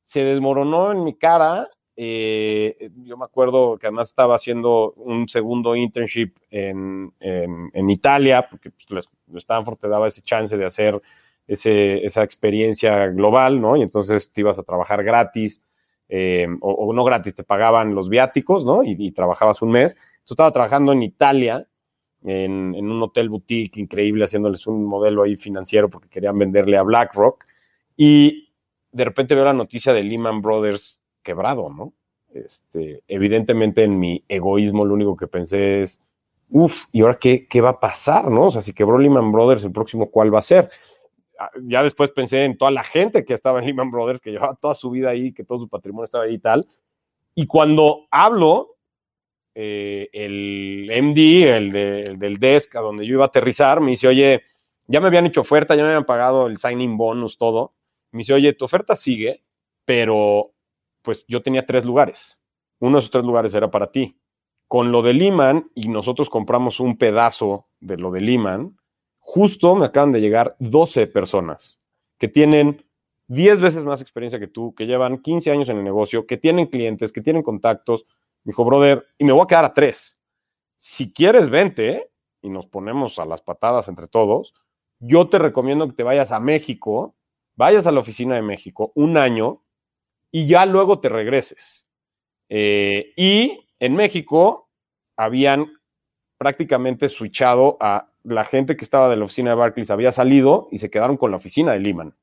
se desmoronó en mi cara. Eh, yo me acuerdo que además estaba haciendo un segundo internship en, Italia, porque pues, Stanford te daba ese chance de hacer esa experiencia global, ¿no? Y entonces te ibas a trabajar gratis, eh, o, no gratis, te pagaban los viáticos, ¿no? Y, trabajabas un mes. Yo estaba trabajando en Italia, en, un hotel boutique increíble, haciéndoles un modelo ahí financiero porque querían venderle a BlackRock. Y de repente veo la noticia de Lehman Brothers quebrado, ¿no? Este, evidentemente en mi egoísmo lo único que pensé es, uff, ¿y ahora qué, qué va a pasar, no? O sea, si quebró Lehman Brothers, el próximo cuál va a ser ya después pensé en toda la gente que estaba en Lehman Brothers, que llevaba toda su vida ahí, que todo su patrimonio estaba ahí y tal. Y cuando hablo, eh, el MD, el, del desk a donde yo iba a aterrizar, me dice, oye, ya me habían hecho oferta, ya me habían pagado el signing bonus, todo. Me dice, oye, tu oferta sigue, pero pues yo tenía tres lugares. Uno de esos tres lugares era para ti. Con lo de Lehman, y nosotros compramos un pedazo de lo de Lehman, justo me acaban de llegar 12 personas que tienen 10 veces más experiencia que tú, que llevan 15 años en el negocio, que tienen clientes, que tienen contactos. Dijo, brother, y me voy a quedar a tres. Si quieres, vente y nos ponemos a las patadas entre todos. Yo te recomiendo que te vayas a México, vayas a la oficina de México un año y ya luego te regreses. Eh, y en México habían prácticamente switchado a la gente que estaba de la oficina de Barclays, había salido y se quedaron con la oficina de Lehman.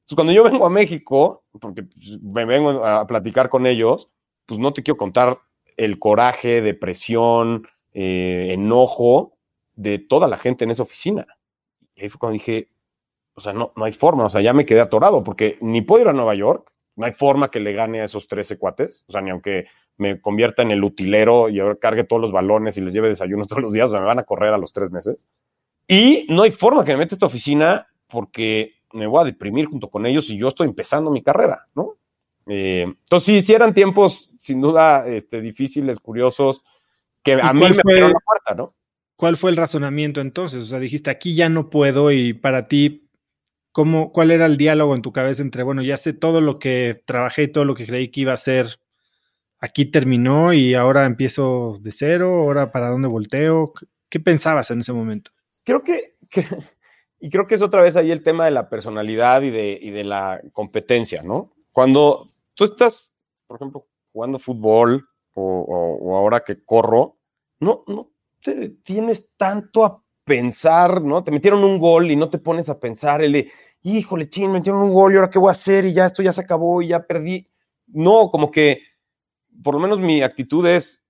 Entonces, cuando yo vengo a México, porque pues, me vengo a platicar con ellos, pues no te quiero contar el coraje, depresión, eh, enojo de toda la gente en esa oficina. Y ahí fue cuando dije, o sea, no, no hay forma, o sea, ya me quedé atorado, porque ni puedo ir a Nueva York, no hay forma que le gane a esos 13 cuates, o sea, ni aunque me convierta en el utilero y cargue todos los balones y les lleve desayunos todos los días, o me van a correr a los tres meses. Y no hay forma que me meta esta oficina porque me voy a deprimir junto con ellos y yo estoy empezando mi carrera, ¿no? Eh, entonces, sí, sí eran tiempos sin duda este, difíciles, curiosos, que a mí me abrieron la puerta, ¿no? ¿Cuál fue el razonamiento entonces? O sea, dijiste, aquí ya no puedo y para ti, ¿cómo, ¿cuál era el diálogo en tu cabeza entre, bueno, ya sé todo lo que trabajé y todo lo que creí que iba a ser, aquí terminó y ahora empiezo de cero, ahora para dónde volteo? ¿Qué pensabas en ese momento? Creo que, y creo que es otra vez ahí el tema de la personalidad y de, la competencia, ¿no? Cuando tú estás, por ejemplo, jugando fútbol o, o ahora que corro, no, no te tienes tanto a pensar, ¿no? Te metieron un gol y no te pones a pensar el de, híjole, ching, me metieron un gol y ahora qué voy a hacer y ya esto ya se acabó y ya perdí. No, como que por lo menos mi actitud es,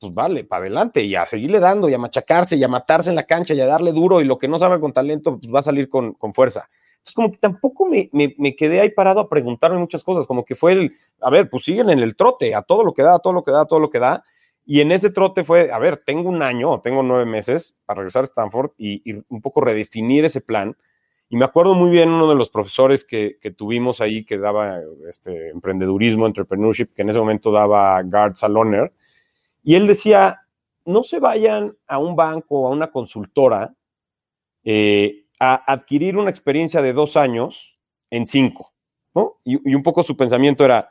pues vale, para adelante y a seguirle dando y a machacarse y a matarse en la cancha y a darle duro y lo que no sabe con talento, pues va a salir con, con fuerza. Entonces, como que tampoco me, me, me, quedé ahí parado a preguntarme muchas cosas, como que fue el, a ver, pues siguen en el trote, a todo lo que da, a todo lo que da, a todo lo que da, y en ese trote fue, a ver, tengo un año, tengo nueve meses para regresar a Stanford y, un poco redefinir ese plan. Y me acuerdo muy bien uno de los profesores que, tuvimos ahí que daba este, emprendedurismo, entrepreneurship, que en ese momento daba Guard Saloner. Y él decía, no se vayan a un banco o a una consultora eh, a adquirir una experiencia de dos años en cinco. ¿no? y un poco su pensamiento era,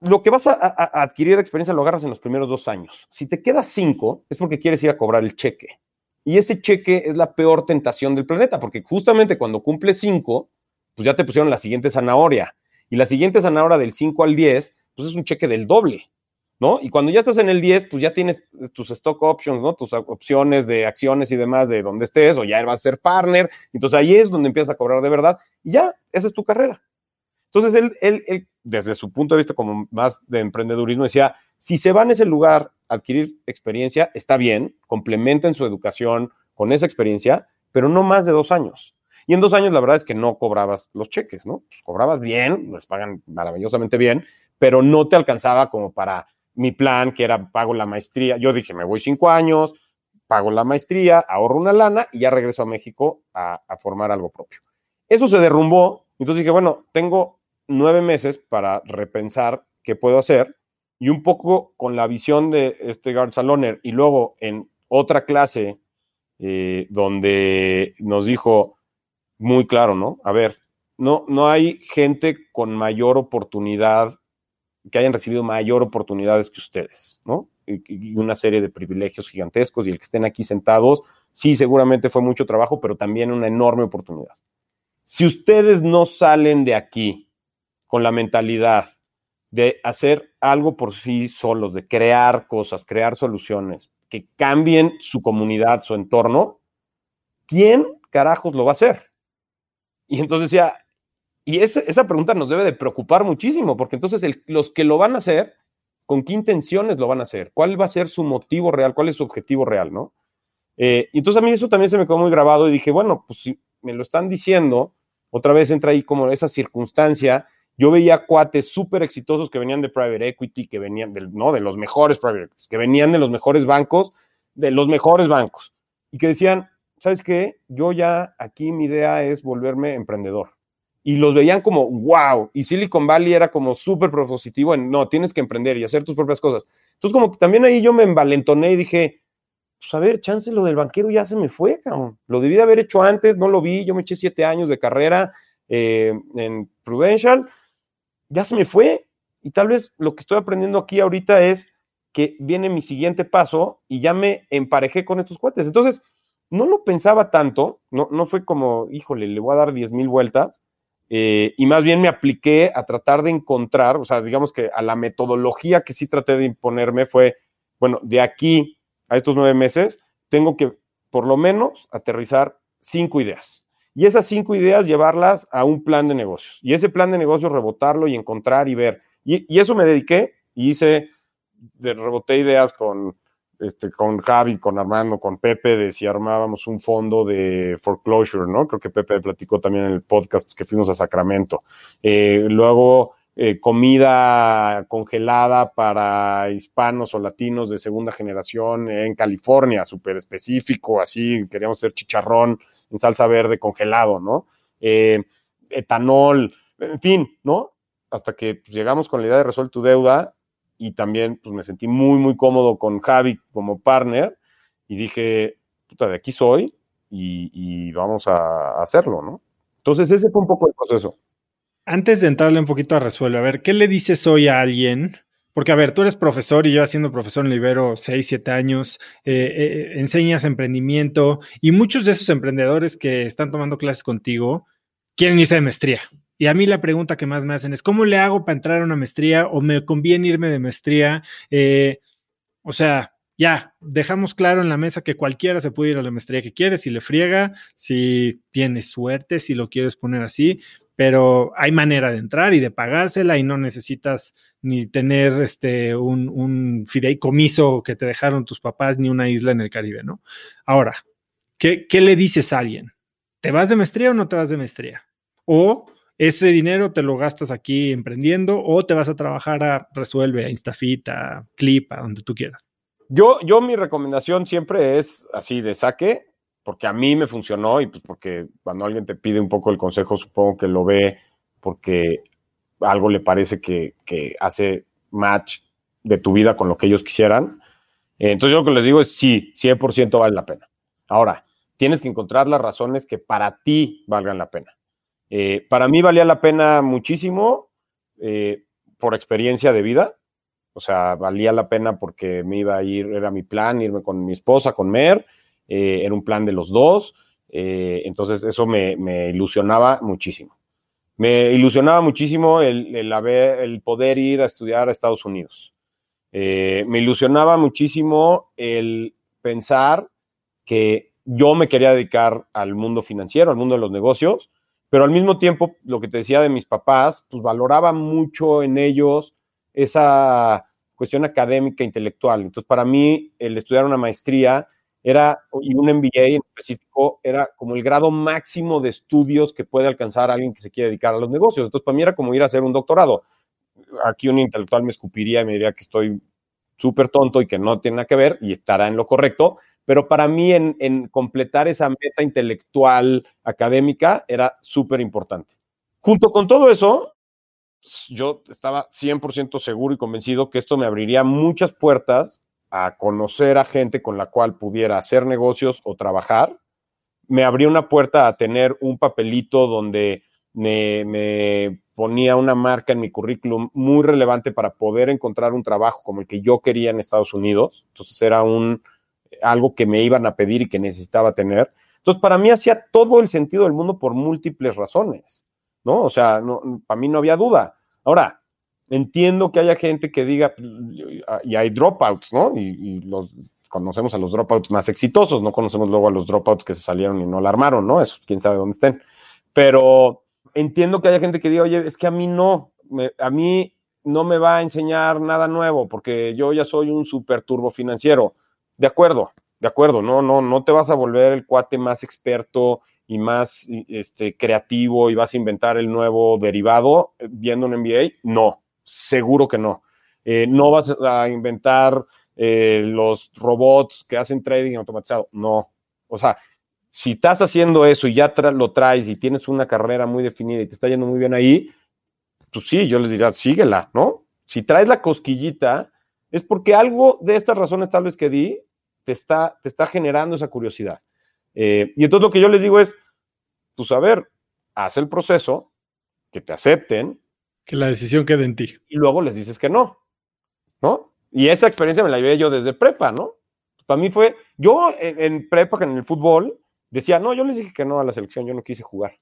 lo que vas a, adquirir de experiencia lo agarras en los primeros dos años. Si te quedas cinco, es porque quieres ir a cobrar el cheque. Y ese cheque es la peor tentación del planeta, porque justamente cuando cumples cinco, pues ya te pusieron la siguiente zanahoria. Y la siguiente zanahoria del 5 al 10, pues es un cheque del doble, ¿no? Y cuando ya estás en el 10, pues ya tienes tus stock options, ¿no? Tus opciones de acciones y demás de donde estés, o ya vas a ser partner. Entonces ahí es donde empiezas a cobrar de verdad. Y ya, esa es tu carrera. Entonces él, él, él desde su punto de vista como más de emprendedurismo, decía, si se van a ese lugar a adquirir experiencia, está bien, complementen su educación con esa experiencia, pero no más de dos años. Y en dos años la verdad es que no cobrabas los cheques, ¿no? Pues cobrabas bien, les pagan maravillosamente bien, pero no te alcanzaba como para mi plan, que era pago la maestría. Yo dije, me voy cinco años, pago la maestría, ahorro una lana y ya regreso a México a, a formar algo propio. Eso se derrumbó, entonces dije, bueno, tengo nueve meses para repensar qué puedo hacer y un poco con la visión de este Gard Saloner y luego en otra clase eh, donde nos dijo muy claro, ¿no? A ver, no, no hay gente con mayor oportunidad, que hayan recibido mayor oportunidades que ustedes, ¿no? Y una serie de privilegios gigantescos y el que estén aquí sentados, sí, seguramente fue mucho trabajo, pero también una enorme oportunidad. Si ustedes no salen de aquí con la mentalidad de hacer algo por sí solos, de crear cosas, crear soluciones que cambien su comunidad, su entorno, ¿quién carajos lo va a hacer? Y entonces decía, y esa pregunta nos debe de preocupar muchísimo, porque entonces los que lo van a hacer, ¿con qué intenciones lo van a hacer? ¿Cuál va a ser su motivo real? ¿Cuál es su objetivo real? ¿no? Eh, y entonces a mí eso también se me quedó muy grabado y dije, bueno, pues si me lo están diciendo, otra vez entra ahí como esa circunstancia. Yo veía cuates súper exitosos que venían de private equity, que venían del, no, de los mejores private que venían de los mejores bancos, de los mejores bancos, y que decían, ¿sabes qué? Yo ya aquí mi idea es volverme emprendedor. Y los veían como, wow, y Silicon Valley era como súper propositivo en, no, tienes que emprender y hacer tus propias cosas. Entonces, como que también ahí yo me envalentoné y dije, pues a ver, chance lo del banquero ya se me fue, cabrón. Lo debí de haber hecho antes, no lo vi, yo me eché siete años de carrera eh, en Prudential, ya se me fue. Y tal vez lo que estoy aprendiendo aquí ahorita es que viene mi siguiente paso y ya me emparejé con estos cuates. Entonces, no lo pensaba tanto, no, no fue como, híjole, le voy a dar diez mil vueltas, eh, y más bien me apliqué a tratar de encontrar, o sea, digamos que a la metodología que sí traté de imponerme fue, bueno, de aquí a estos nueve meses, tengo que por lo menos aterrizar cinco ideas. Y esas cinco ideas llevarlas a un plan de negocios. Y ese plan de negocios rebotarlo y encontrar y ver. Y, eso me dediqué y hice, de, reboté ideas con este, con Javi, con Armando, con Pepe, de si armábamos un fondo de foreclosure, ¿no? Creo que Pepe platicó también en el podcast que fuimos a Sacramento. Eh, luego, eh, comida congelada para hispanos o latinos de segunda generación en California, súper específico, así, queríamos hacer chicharrón en salsa verde congelado, ¿no? Eh, etanol, en fin, ¿no? Hasta que pues, llegamos con la idea de resolver tu deuda y también pues, me sentí muy, muy cómodo con Javi como partner y dije, puta, de aquí soy y, vamos a hacerlo, ¿no? Entonces ese fue un poco el proceso. Antes de entrarle un poquito a Resuelve, a ver, ¿qué le dices hoy a alguien? Porque, a ver, tú eres profesor y yo siendo profesor en Libero 6, 7 años, eh, eh, enseñas emprendimiento y muchos de esos emprendedores que están tomando clases contigo quieren irse de maestría. Y a mí la pregunta que más me hacen es, ¿cómo le hago para entrar a una maestría o me conviene irme de maestría? Eh, o sea, ya, dejamos claro en la mesa que cualquiera se puede ir a la maestría que quiere, si le friega, si tiene suerte, si lo quieres poner así, pero hay manera de entrar y de pagársela y no necesitas ni tener este, un, un fideicomiso que te dejaron tus papás ni una isla en el Caribe, ¿no? Ahora, ¿qué, ¿qué le dices a alguien? ¿Te vas de maestría o no te vas de maestría? O ese dinero te lo gastas aquí emprendiendo o te vas a trabajar a Resuelve, a Instafit, a Clip, a donde tú quieras. Yo, yo mi recomendación siempre es así de saque, porque a mí me funcionó y pues porque cuando alguien te pide un poco el consejo, supongo que lo ve porque algo le parece que, que hace match de tu vida con lo que ellos quisieran. Entonces yo lo que les digo es sí, 100% vale la pena. Ahora, tienes que encontrar las razones que para ti valgan la pena. Eh, para mí valía la pena muchísimo eh, por experiencia de vida. O sea, valía la pena porque me iba a ir, era mi plan, irme con mi esposa, con Mer, eh, era un plan de los dos. entonces, eso me, ilusionaba muchísimo. Me ilusionaba muchísimo el, poder ir a estudiar a Estados Unidos. me ilusionaba muchísimo el pensar que yo me quería dedicar al mundo financiero, al mundo de los negocios, pero al mismo tiempo, lo que te decía de mis papás, pues valoraba mucho en ellos esa cuestión académica, intelectual. Entonces, para mí, el estudiar una maestría era, y un MBA en específico, era como el grado máximo de estudios que puede alcanzar alguien que se quiere dedicar a los negocios. Entonces, para mí era como ir a hacer un doctorado. Aquí un intelectual me escupiría y me diría que estoy súper tonto y que no tiene nada que ver y estará en lo correcto, pero para mí en, completar esa meta intelectual académica era súper importante. Junto con todo eso, yo estaba 100% seguro y convencido que esto me abriría muchas puertas a conocer a gente con la cual pudiera hacer negocios o trabajar. Me abría una puerta a tener un papelito donde me, me, ponía una marca en mi currículum muy relevante para poder encontrar un trabajo como el que yo quería en Estados Unidos. Entonces era un, algo que me iban a pedir y que necesitaba tener. Entonces, para mí hacía todo el sentido del mundo por múltiples razones, ¿no? O sea, no, para mí no había duda. Ahora, entiendo que haya gente que diga, y hay dropouts, ¿no? Y, los, conocemos a los dropouts más exitosos, no conocemos luego a los dropouts que se salieron y no la armaron, ¿no? Eso quién sabe dónde estén. Pero entiendo que haya gente que diga, oye, es que a mí no, a mí no me va a enseñar nada nuevo porque yo ya soy un super turbo financiero. De acuerdo, de acuerdo, no, no, no te vas a volver el cuate más experto y más este, creativo y vas a inventar el nuevo derivado eh, viendo un MBA? No, seguro que no. Eh, no vas a inventar eh, los robots que hacen trading automatizado. No. O sea, si estás haciendo eso y ya lo traes y tienes una carrera muy definida y te está yendo muy bien ahí, pues sí, yo les diría, síguela, ¿no? Si traes la cosquillita, es porque algo de estas razones tal vez que di te está, te está generando esa curiosidad. Eh, y entonces lo que yo les digo es, pues a ver, haz el proceso, que te acepten. Que la decisión quede en ti. Y luego les dices que no, ¿no? Y esa experiencia me la llevé yo desde prepa, ¿no? Para mí fue, yo en, en prepa, en el fútbol, decía, no, yo les dije que no a la selección, yo no quise jugar.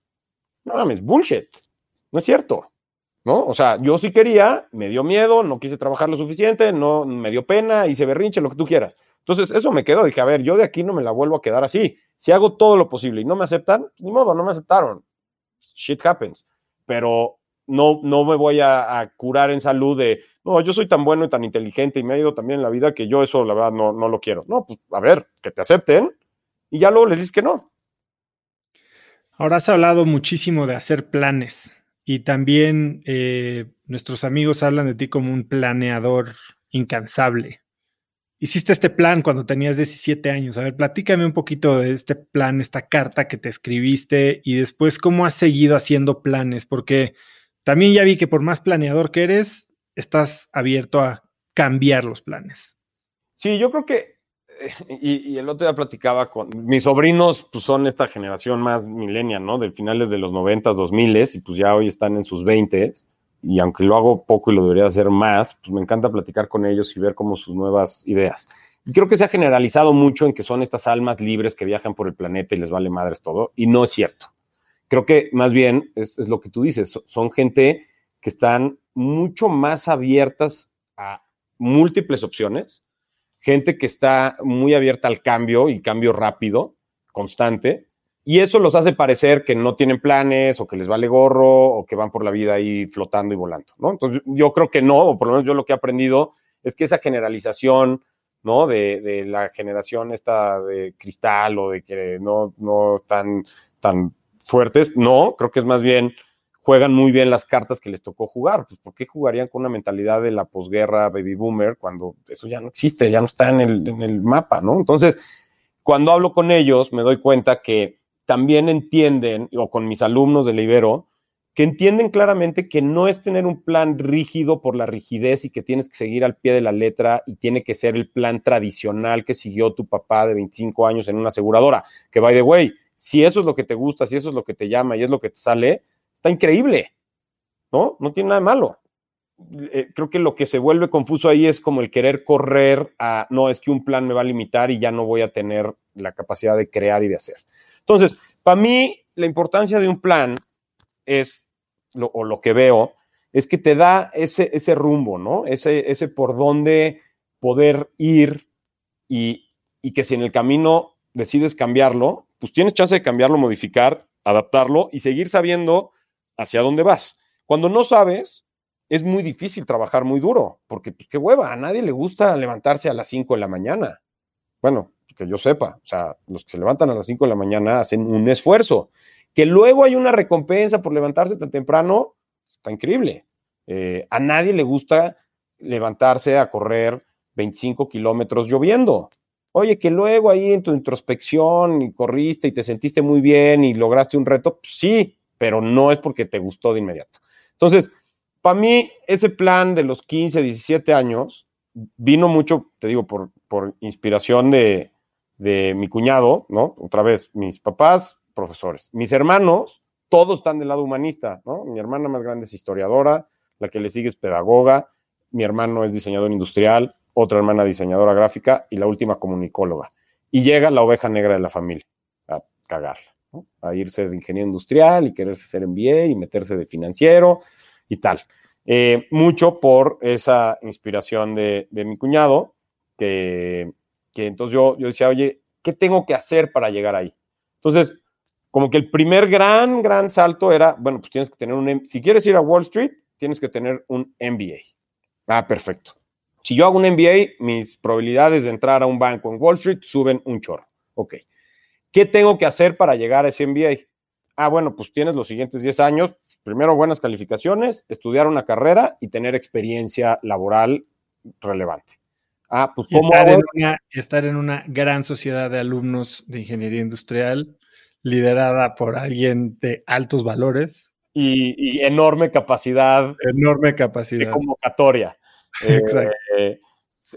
No mames, bullshit. No es cierto. ¿No? O sea, yo sí quería, me dio miedo, no quise trabajar lo suficiente, no me dio pena, hice berrinche, lo que tú quieras. Entonces, eso me quedó. Dije, a ver, yo de aquí no me la vuelvo a quedar así. Si hago todo lo posible y no me aceptan, ni modo, no me aceptaron. Shit happens. Pero no, no me voy a, curar en salud de, no, yo soy tan bueno y tan inteligente y me ha ido también en la vida que yo eso, la verdad, no, no lo quiero. No, pues, a ver, que te acepten y ya luego les dices que no. Ahora has hablado muchísimo de hacer planes y también eh, nuestros amigos hablan de ti como un planeador incansable hiciste este plan cuando tenías 17 años. A ver, platícame un poquito de este plan, esta carta que te escribiste y después cómo has seguido haciendo planes, porque también ya vi que por más planeador que eres, estás abierto a cambiar los planes. Sí, yo creo que, eh, y, el otro día platicaba con mis sobrinos, pues son esta generación más millennial, ¿no? Del finales de los 90, 2000 y pues ya hoy están en sus 20 y aunque lo hago poco y lo debería hacer más, pues me encanta platicar con ellos y ver cómo sus nuevas ideas. Y creo que se ha generalizado mucho en que son estas almas libres que viajan por el planeta y les vale madres todo, y no es cierto. Creo que más bien es, lo que tú dices, son gente que están mucho más abiertas a múltiples opciones, gente que está muy abierta al cambio y cambio rápido, constante, y eso los hace parecer que no tienen planes o que les vale gorro o que van por la vida ahí flotando y volando, ¿no? Entonces yo creo que no, o por lo menos yo lo que he aprendido es que esa generalización, ¿no? De, la generación esta de cristal o de que no, no están tan fuertes, no, creo que es más bien juegan muy bien las cartas que les tocó jugar. Pues, ¿por qué jugarían con una mentalidad de la posguerra baby boomer cuando eso ya no existe, ya no está en el, mapa, ¿no? Entonces, cuando hablo con ellos, me doy cuenta que también entienden, o con mis alumnos de Libero, que entienden claramente que no es tener un plan rígido por la rigidez y que tienes que seguir al pie de la letra y tiene que ser el plan tradicional que siguió tu papá de 25 años en una aseguradora. Que, by the way, si eso es lo que te gusta, si eso es lo que te llama y es lo que te sale, está increíble, ¿no? No tiene nada de malo. Eh, creo que lo que se vuelve confuso ahí es como el querer correr a, no, es que un plan me va a limitar y ya no voy a tener la capacidad de crear y de hacer. Entonces, para mí, la importancia de un plan es, o lo que veo, es que te da ese, ese rumbo, ¿no? Ese, ese por dónde poder ir y, y que si en el camino decides cambiarlo, pues tienes chance de cambiarlo, modificar, adaptarlo y seguir sabiendo hacia dónde vas. Cuando no sabes, es muy difícil trabajar muy duro, porque pues qué hueva, a nadie le gusta levantarse a las 5 de la mañana. Bueno, que yo sepa. O sea, los que se levantan a las 5 de la mañana hacen un esfuerzo. Que luego hay una recompensa por levantarse tan temprano, está increíble. Eh, a nadie le gusta levantarse a correr 25 kilómetros lloviendo. Oye, que luego ahí en tu introspección y corriste y te sentiste muy bien y lograste un reto, pues sí, pero no es porque te gustó de inmediato. Entonces, para mí, ese plan de los 15, 17 años vino mucho, te digo, por, por inspiración de, de mi cuñado, ¿no? Otra vez, mis papás, profesores. Mis hermanos, todos están del lado humanista, ¿no? Mi hermana más grande es historiadora, la que le sigue es pedagoga, mi hermano es diseñador industrial, otra hermana diseñadora gráfica y la última comunicóloga. Y llega la oveja negra de la familia a cagarla, a irse de ingeniero industrial y quererse hacer MBA y meterse de financiero y tal. Eh, mucho por esa inspiración de, mi cuñado, que que entonces yo, yo decía, oye, ¿qué tengo que hacer para llegar ahí? Entonces, como que el primer gran, gran salto era, bueno, pues tienes que tener un, si quieres ir a Wall Street, tienes que tener un MBA. Ah, perfecto. Si yo hago un MBA, mis probabilidades de entrar a un banco en Wall Street suben un chorro. Ok. ¿Qué tengo que hacer para llegar a ese MBA? Ah, bueno, pues tienes los siguientes 10 años. Primero, buenas calificaciones, estudiar una carrera y tener experiencia laboral relevante. Ah, pues ¿cómo estar, en una, estar en una gran sociedad de alumnos de ingeniería industrial liderada por alguien de altos valores. Y, enorme capacidad. Enorme capacidad. De convocatoria. Eh,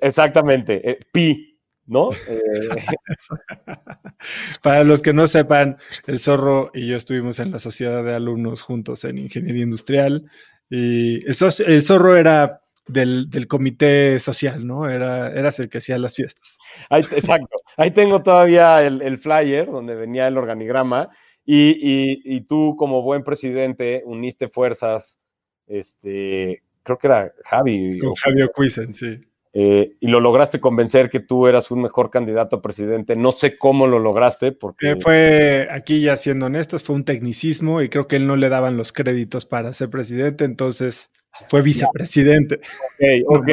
exactamente. Eh, pi, ¿no? Eh, Para los que no sepan, el zorro y yo estuvimos en la sociedad de alumnos juntos en ingeniería industrial. Y el, el zorro era del, comité social, ¿no? Era, eras el que hacía las fiestas. exacto. Ahí tengo todavía el, flyer donde venía el organigrama y, tú como buen presidente uniste fuerzas, este, creo que era Javi. Con Javi Ocuisen, sí. Eh, y lo lograste convencer que tú eras un mejor candidato a presidente. No sé cómo lo lograste, porque. Eh, fue, aquí ya siendo honestos, fue un tecnicismo y creo que él no le daban los créditos para ser presidente, entonces fue vicepresidente. Ok, ok,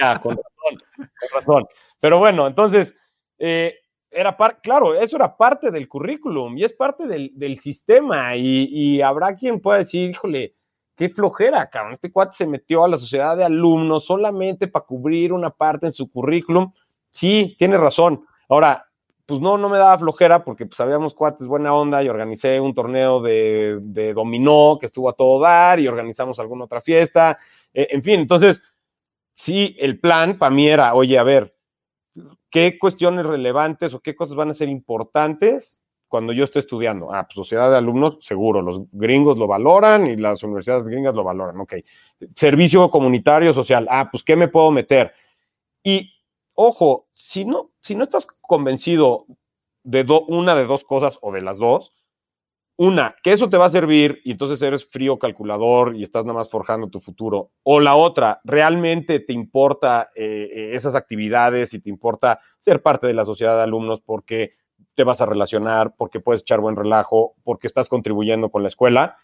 ya, con razón, con razón. Pero bueno, entonces, eh, era parte, claro, eso era parte del currículum y es parte del, sistema y, habrá quien pueda decir, híjole, qué flojera, cabrón, este cuate se metió a la sociedad de alumnos solamente para cubrir una parte en su currículum. Sí, tiene razón. Ahora, pues no, no me daba flojera porque pues habíamos cuates buena onda y organicé un torneo de, dominó que estuvo a todo dar y organizamos alguna otra fiesta. Eh, en fin, entonces, sí, el plan para mí era, oye, a ver, ¿qué cuestiones relevantes o qué cosas van a ser importantes cuando yo esté estudiando? Ah, pues sociedad de alumnos, seguro, los gringos lo valoran y las universidades gringas lo valoran, ok. Servicio comunitario social, ah, pues ¿qué me puedo meter? Y ojo, si no, si no estás convencido de una de dos cosas o de las dos, una, que eso te va a servir y entonces eres frío calculador y estás nada más forjando tu futuro. O la otra, realmente te importa eh, eh, esas actividades y te importa ser parte de la sociedad de alumnos porque te vas a relacionar, porque puedes echar buen relajo, porque estás contribuyendo con la escuela.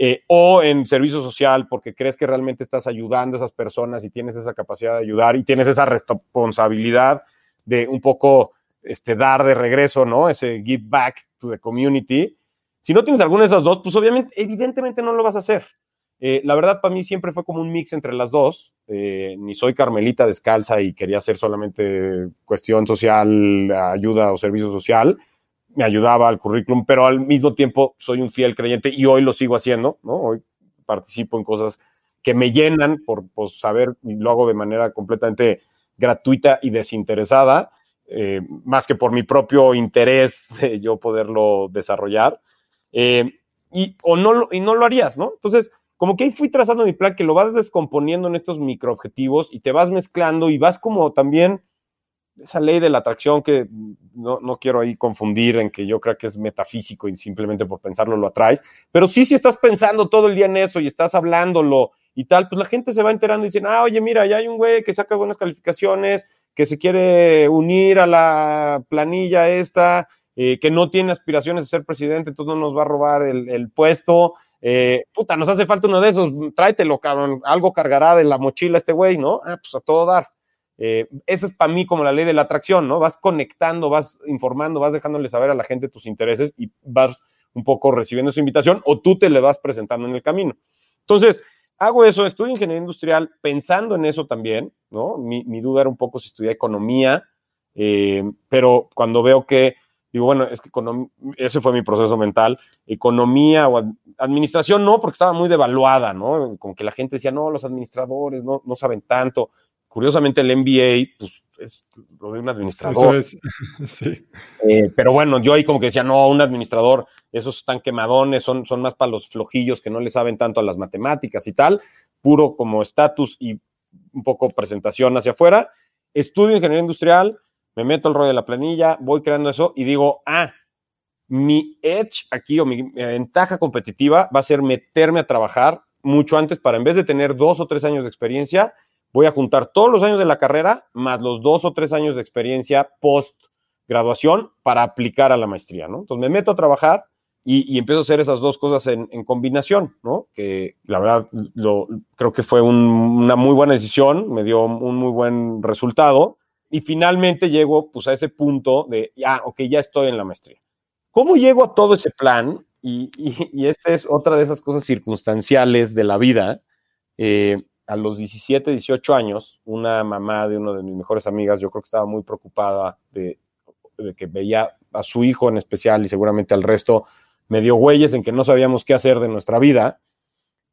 Eh, o en servicio social porque crees que realmente estás ayudando a esas personas y tienes esa capacidad de ayudar y tienes esa responsabilidad de un poco este, dar de regreso, ¿no? Ese give back to the community. Si no tienes alguna de esas dos, pues obviamente, evidentemente no lo vas a hacer. Eh, la verdad, para mí siempre fue como un mix entre las dos. Eh, ni soy Carmelita descalza y quería hacer solamente cuestión social, ayuda o servicio social me ayudaba al currículum, pero al mismo tiempo soy un fiel creyente y hoy lo sigo haciendo, ¿no? Hoy participo en cosas que me llenan por, saber y lo hago de manera completamente gratuita y desinteresada, eh, más que por mi propio interés de yo poderlo desarrollar. Eh, y, o no, y no lo harías, ¿no? Entonces, como que ahí fui trazando mi plan, que lo vas descomponiendo en estos microobjetivos y te vas mezclando y vas como también esa ley de la atracción que no, no, quiero ahí confundir en que yo creo que es metafísico y simplemente por pensarlo lo atraes, pero sí si estás pensando todo el día en eso y estás hablándolo y tal, pues la gente se va enterando y dicen, ah, oye, mira, ya hay un güey que saca buenas calificaciones, que se quiere unir a la planilla esta, eh, que no tiene aspiraciones de ser presidente, entonces no nos va a robar el, el puesto. Eh, puta, nos hace falta uno de esos, tráetelo, cabrón, algo cargará de la mochila este güey, ¿no? Ah, pues a todo dar. Eh, esa es para mí como la ley de la atracción, ¿no? Vas conectando, vas informando, vas dejándole saber a la gente tus intereses y vas un poco recibiendo su invitación o tú te le vas presentando en el camino. Entonces, hago eso, estudio ingeniería industrial pensando en eso también, ¿no? Mi, duda era un poco si estudié economía, eh, pero cuando veo que, digo, bueno, es que ese fue mi proceso mental, economía o administración no, porque estaba muy devaluada, ¿no? Como que la gente decía, no, los administradores no, no saben tanto Curiosamente el MBA, pues es lo de un administrador. Eso es, sí. Eh, pero bueno, yo ahí como que decía, no, un administrador, esos están quemadones, son, son más para los flojillos que no le saben tanto a las matemáticas y tal, puro como estatus y un poco presentación hacia afuera. Estudio ingeniería industrial, me meto el rollo de la planilla, voy creando eso y digo, ah, mi edge aquí o mi ventaja competitiva va a ser meterme a trabajar mucho antes para en vez de tener dos o tres años de experiencia, voy a juntar todos los años de la carrera más los dos o tres años de experiencia post graduación para aplicar a la maestría, ¿no? Entonces me meto a trabajar y, empiezo a hacer esas dos cosas en, combinación, ¿no? Que la verdad lo, creo que fue una muy buena decisión, me dio un muy buen resultado y finalmente llego pues a ese punto de, ya, ok, ya estoy en la maestría. ¿Cómo llego a todo ese plan? Y, esta es otra de esas cosas circunstanciales de la vida. Eh, a los 17, 18 años, una mamá de una de mis mejores amigas, yo creo que estaba muy preocupada de, de que veía a su hijo en especial y seguramente al resto, medio güeyes en que no sabíamos qué hacer de nuestra vida.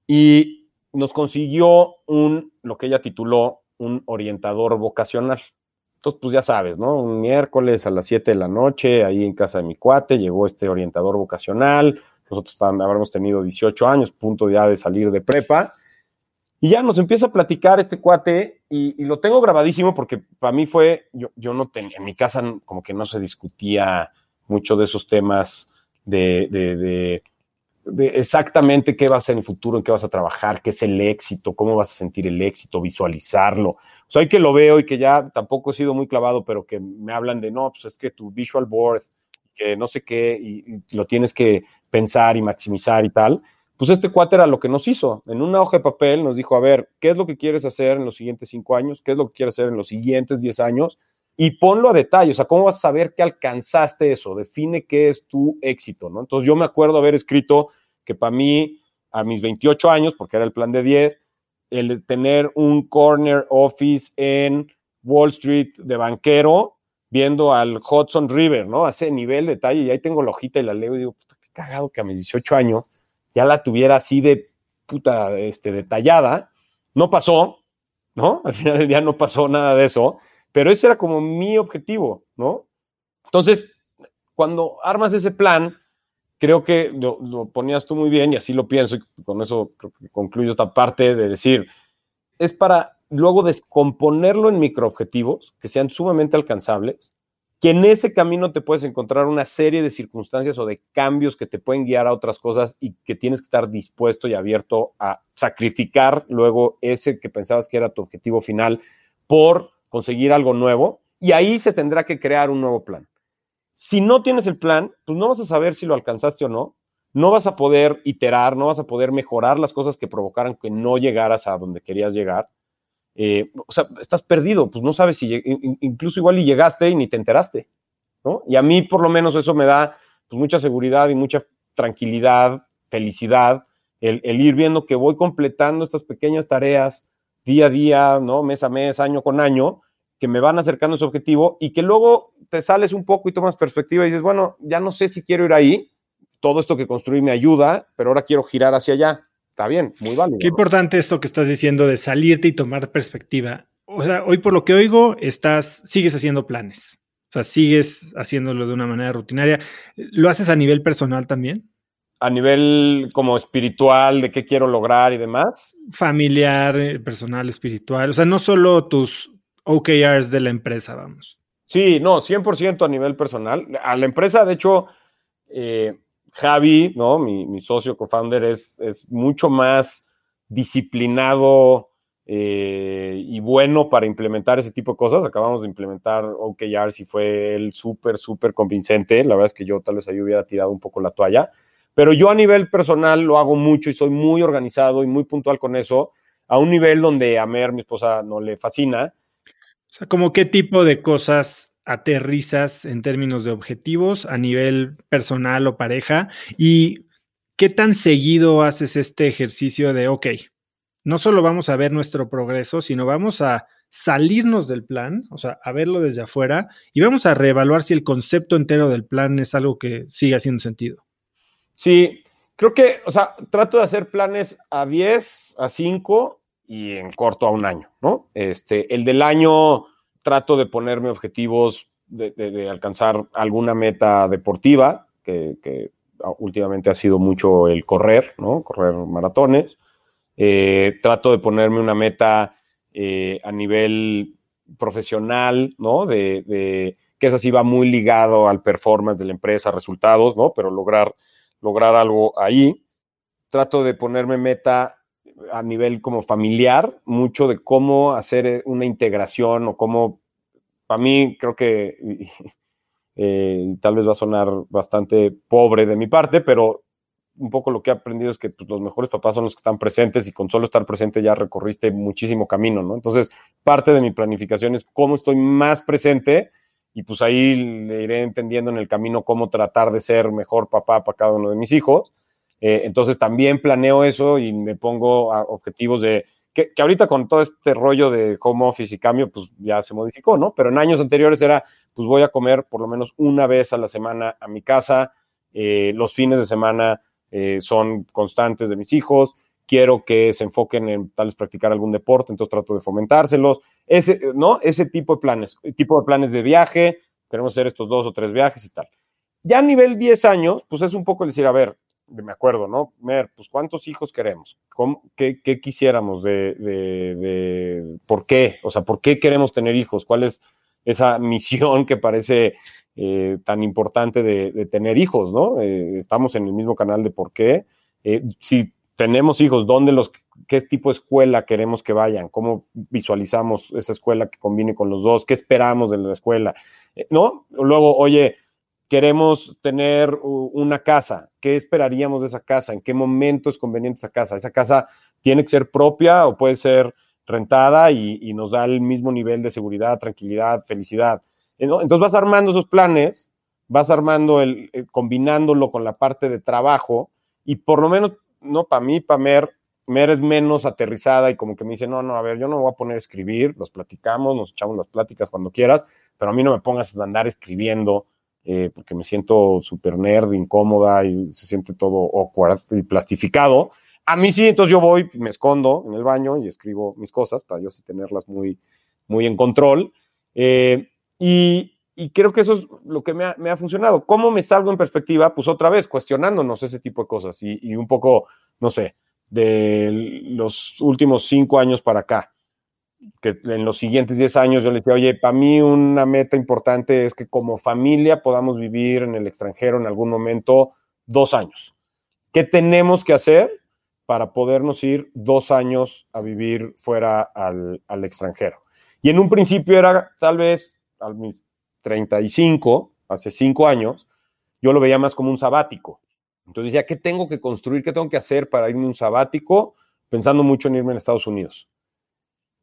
Y nos consiguió un, lo que ella tituló, un orientador vocacional. Entonces, pues ya sabes, ¿no? Un miércoles a las 7 de la noche, ahí en casa de mi cuate, llegó este orientador vocacional. Nosotros habremos tenido 18 años, punto ya de salir de prepa. Y ya nos empieza a platicar este cuate y, lo tengo grabadísimo porque para mí fue, yo, no tenía, en mi casa como que no se discutía mucho de esos temas de exactamente qué va a ser en el futuro, en qué vas a trabajar, qué es el éxito, cómo vas a sentir el éxito, visualizarlo. O sea, hoy que lo veo y que ya tampoco he sido muy clavado, pero que me hablan de, no, pues es que tu visual board, que no sé qué, y, lo tienes que pensar y maximizar y tal. Pues este cuate era lo que nos hizo. En una hoja de papel nos dijo, a ver, ¿qué es lo que quieres hacer en los siguientes cinco años? ¿Qué es lo que quieres hacer en los siguientes diez años? Y ponlo a detalle, o sea, ¿cómo vas a saber que alcanzaste eso? Define qué es tu éxito, ¿no? Entonces yo me acuerdo haber escrito que para mí, a mis 28 años, porque era el plan de 10, el tener un corner office en Wall Street de banquero, viendo al Hudson River, ¿no? Ese nivel de detalle, y ahí tengo la hojita y la leo y digo, puta, qué cagado que a mis 18 años ya la tuviera así de puta, este, detallada. No pasó, ¿no? Al final del día no pasó nada de eso pero ese era como mi objetivo, ¿no? Entonces, cuando armas ese plan, creo que lo, ponías tú muy bien y así lo pienso y con eso concluyo esta parte de decir, es para luego descomponerlo en microobjetivos que sean sumamente alcanzables, que en ese camino te puedes encontrar una serie de circunstancias o de cambios que te pueden guiar a otras cosas y que tienes que estar dispuesto y abierto a sacrificar luego ese que pensabas que era tu objetivo final por conseguir algo nuevo y ahí se tendrá que crear un nuevo plan. Si no tienes el plan, pues no vas a saber si lo alcanzaste o no, no vas a poder iterar, no vas a poder mejorar las cosas que provocaran que no llegaras a donde querías llegar. Eh, o sea, estás perdido, pues no sabes si, incluso igual y llegaste y ni te enteraste, ¿no? Y a mí por lo menos eso me da pues, mucha seguridad y mucha tranquilidad, felicidad, el, el ir viendo que voy completando estas pequeñas tareas día a día, ¿no? Mes a mes, año con año, que me van acercando a ese objetivo y que luego te sales un poco y tomas perspectiva y dices, bueno, ya no sé si quiero ir ahí, todo esto que construí me ayuda, pero ahora quiero girar hacia allá. Está bien, muy válido. Qué importante esto que estás diciendo de salirte y tomar perspectiva. O sea, hoy por lo que oigo, estás, sigues haciendo planes. O sea, sigues haciéndolo de una manera rutinaria. ¿Lo haces a nivel personal también? A nivel como espiritual, de qué quiero lograr y demás. Familiar, eh, personal, espiritual. O sea, no solo tus OKRs de la empresa, vamos. Sí, no, 100% a nivel personal. A la empresa, de hecho, eh, Javi, ¿no? Mi, socio co-founder es, es, mucho más disciplinado eh, y bueno para implementar ese tipo de cosas. Acabamos de implementar OKRs y fue él súper, súper convincente. La verdad es que yo tal vez ahí hubiera tirado un poco la toalla. Pero yo a nivel personal lo hago mucho y soy muy organizado y muy puntual con eso, a un nivel donde a Mer, mi esposa, no le fascina o sea, como qué tipo de cosas aterrizas en términos de objetivos a nivel personal o pareja y qué tan seguido haces este ejercicio de, ok, no solo vamos a ver nuestro progreso, sino vamos a salirnos del plan, o sea, a verlo desde afuera y vamos a reevaluar si el concepto entero del plan es algo que sigue haciendo sentido. Sí, creo que, o sea, trato de hacer planes a 10, a 5 y en corto a un año, ¿no? Este, el del año trato de ponerme objetivos de, alcanzar alguna meta deportiva, que, últimamente ha sido mucho el correr, ¿no? Correr maratones. Eh, trato de ponerme una meta eh, a nivel profesional, ¿no? De, de, que esa sí va muy ligado al performance de la empresa, resultados, ¿no? Pero lograr, lograr algo ahí. Trato de ponerme meta a nivel como familiar, mucho de cómo hacer eh, una integración o cómo, para mí creo que eh, tal vez va a sonar bastante pobre de mi parte, pero un poco lo que he aprendido es que pues, los mejores papás son los que están presentes y con solo estar presente ya recorriste muchísimo camino, ¿no? Entonces, parte de mi planificación es cómo estoy más presente y pues ahí le iré entendiendo en el camino cómo tratar de ser mejor papá para cada uno de mis hijos. Eh, entonces también planeo eso y me pongo objetivos de que, ahorita con todo este rollo de home office y cambio, pues ya se modificó, ¿no? Pero en años anteriores era, pues voy a comer por lo menos una vez a la semana a mi casa, eh, los fines de semana eh, son constantes de mis hijos, quiero que se enfoquen en tal vez practicar algún deporte, entonces trato de fomentárselos, ese, ¿no? Ese tipo de planes, tipo de planes de viaje, queremos hacer estos dos o tres viajes y tal. Ya a nivel 10 años, pues es un poco decir, a ver, me acuerdo, ¿no? Mer, pues ¿cuántos hijos queremos? qué, quisiéramos de, por qué? O sea, ¿por qué queremos tener hijos? ¿Cuál es esa misión que parece eh, tan importante de, tener hijos, ¿no? Eh, estamos en el mismo canal de por qué. Eh, si tenemos hijos, ¿dónde los, qué tipo de escuela queremos que vayan? ¿Cómo visualizamos esa escuela que combine con los dos? ¿Qué esperamos de la escuela? ¿No? Luego, oye, queremos tener una casa, ¿qué esperaríamos de esa casa? ¿En qué momento es conveniente esa casa? ¿Esa casa tiene que ser propia o puede ser rentada y, nos da el mismo nivel de seguridad, tranquilidad, felicidad? Entonces vas armando esos planes, vas armando el, eh, combinándolo con la parte de trabajo y por lo menos, no, para mí, para Mer, Mer es menos aterrizada y como que me dice, no, no, a ver, yo no me voy a poner a escribir, los platicamos, nos echamos las pláticas cuando quieras, pero a mí no me pongas a andar escribiendo eh, porque me siento súper nerd, incómoda y se siente todo awkward y plastificado. A mí sí, entonces yo voy, me escondo en el baño y escribo mis cosas para yo tenerlas muy, muy en control. Eh, y, creo que eso es lo que me ha, funcionado. ¿Cómo me salgo en perspectiva? Pues otra vez, cuestionándonos ese tipo de cosas y, y un poco, no sé, de los últimos cinco años para acá que en los siguientes 10 años yo le decía, oye, para mí una meta importante es que como familia podamos vivir en el extranjero en algún momento dos años. ¿Qué tenemos que hacer para podernos ir dos años a vivir fuera al, extranjero? Y en un principio era tal vez a mis 35, hace cinco años, yo lo veía más como un sabático. Entonces decía, ¿qué tengo que construir? ¿Qué tengo que hacer para irme un sabático? Pensando mucho en irme a Estados Unidos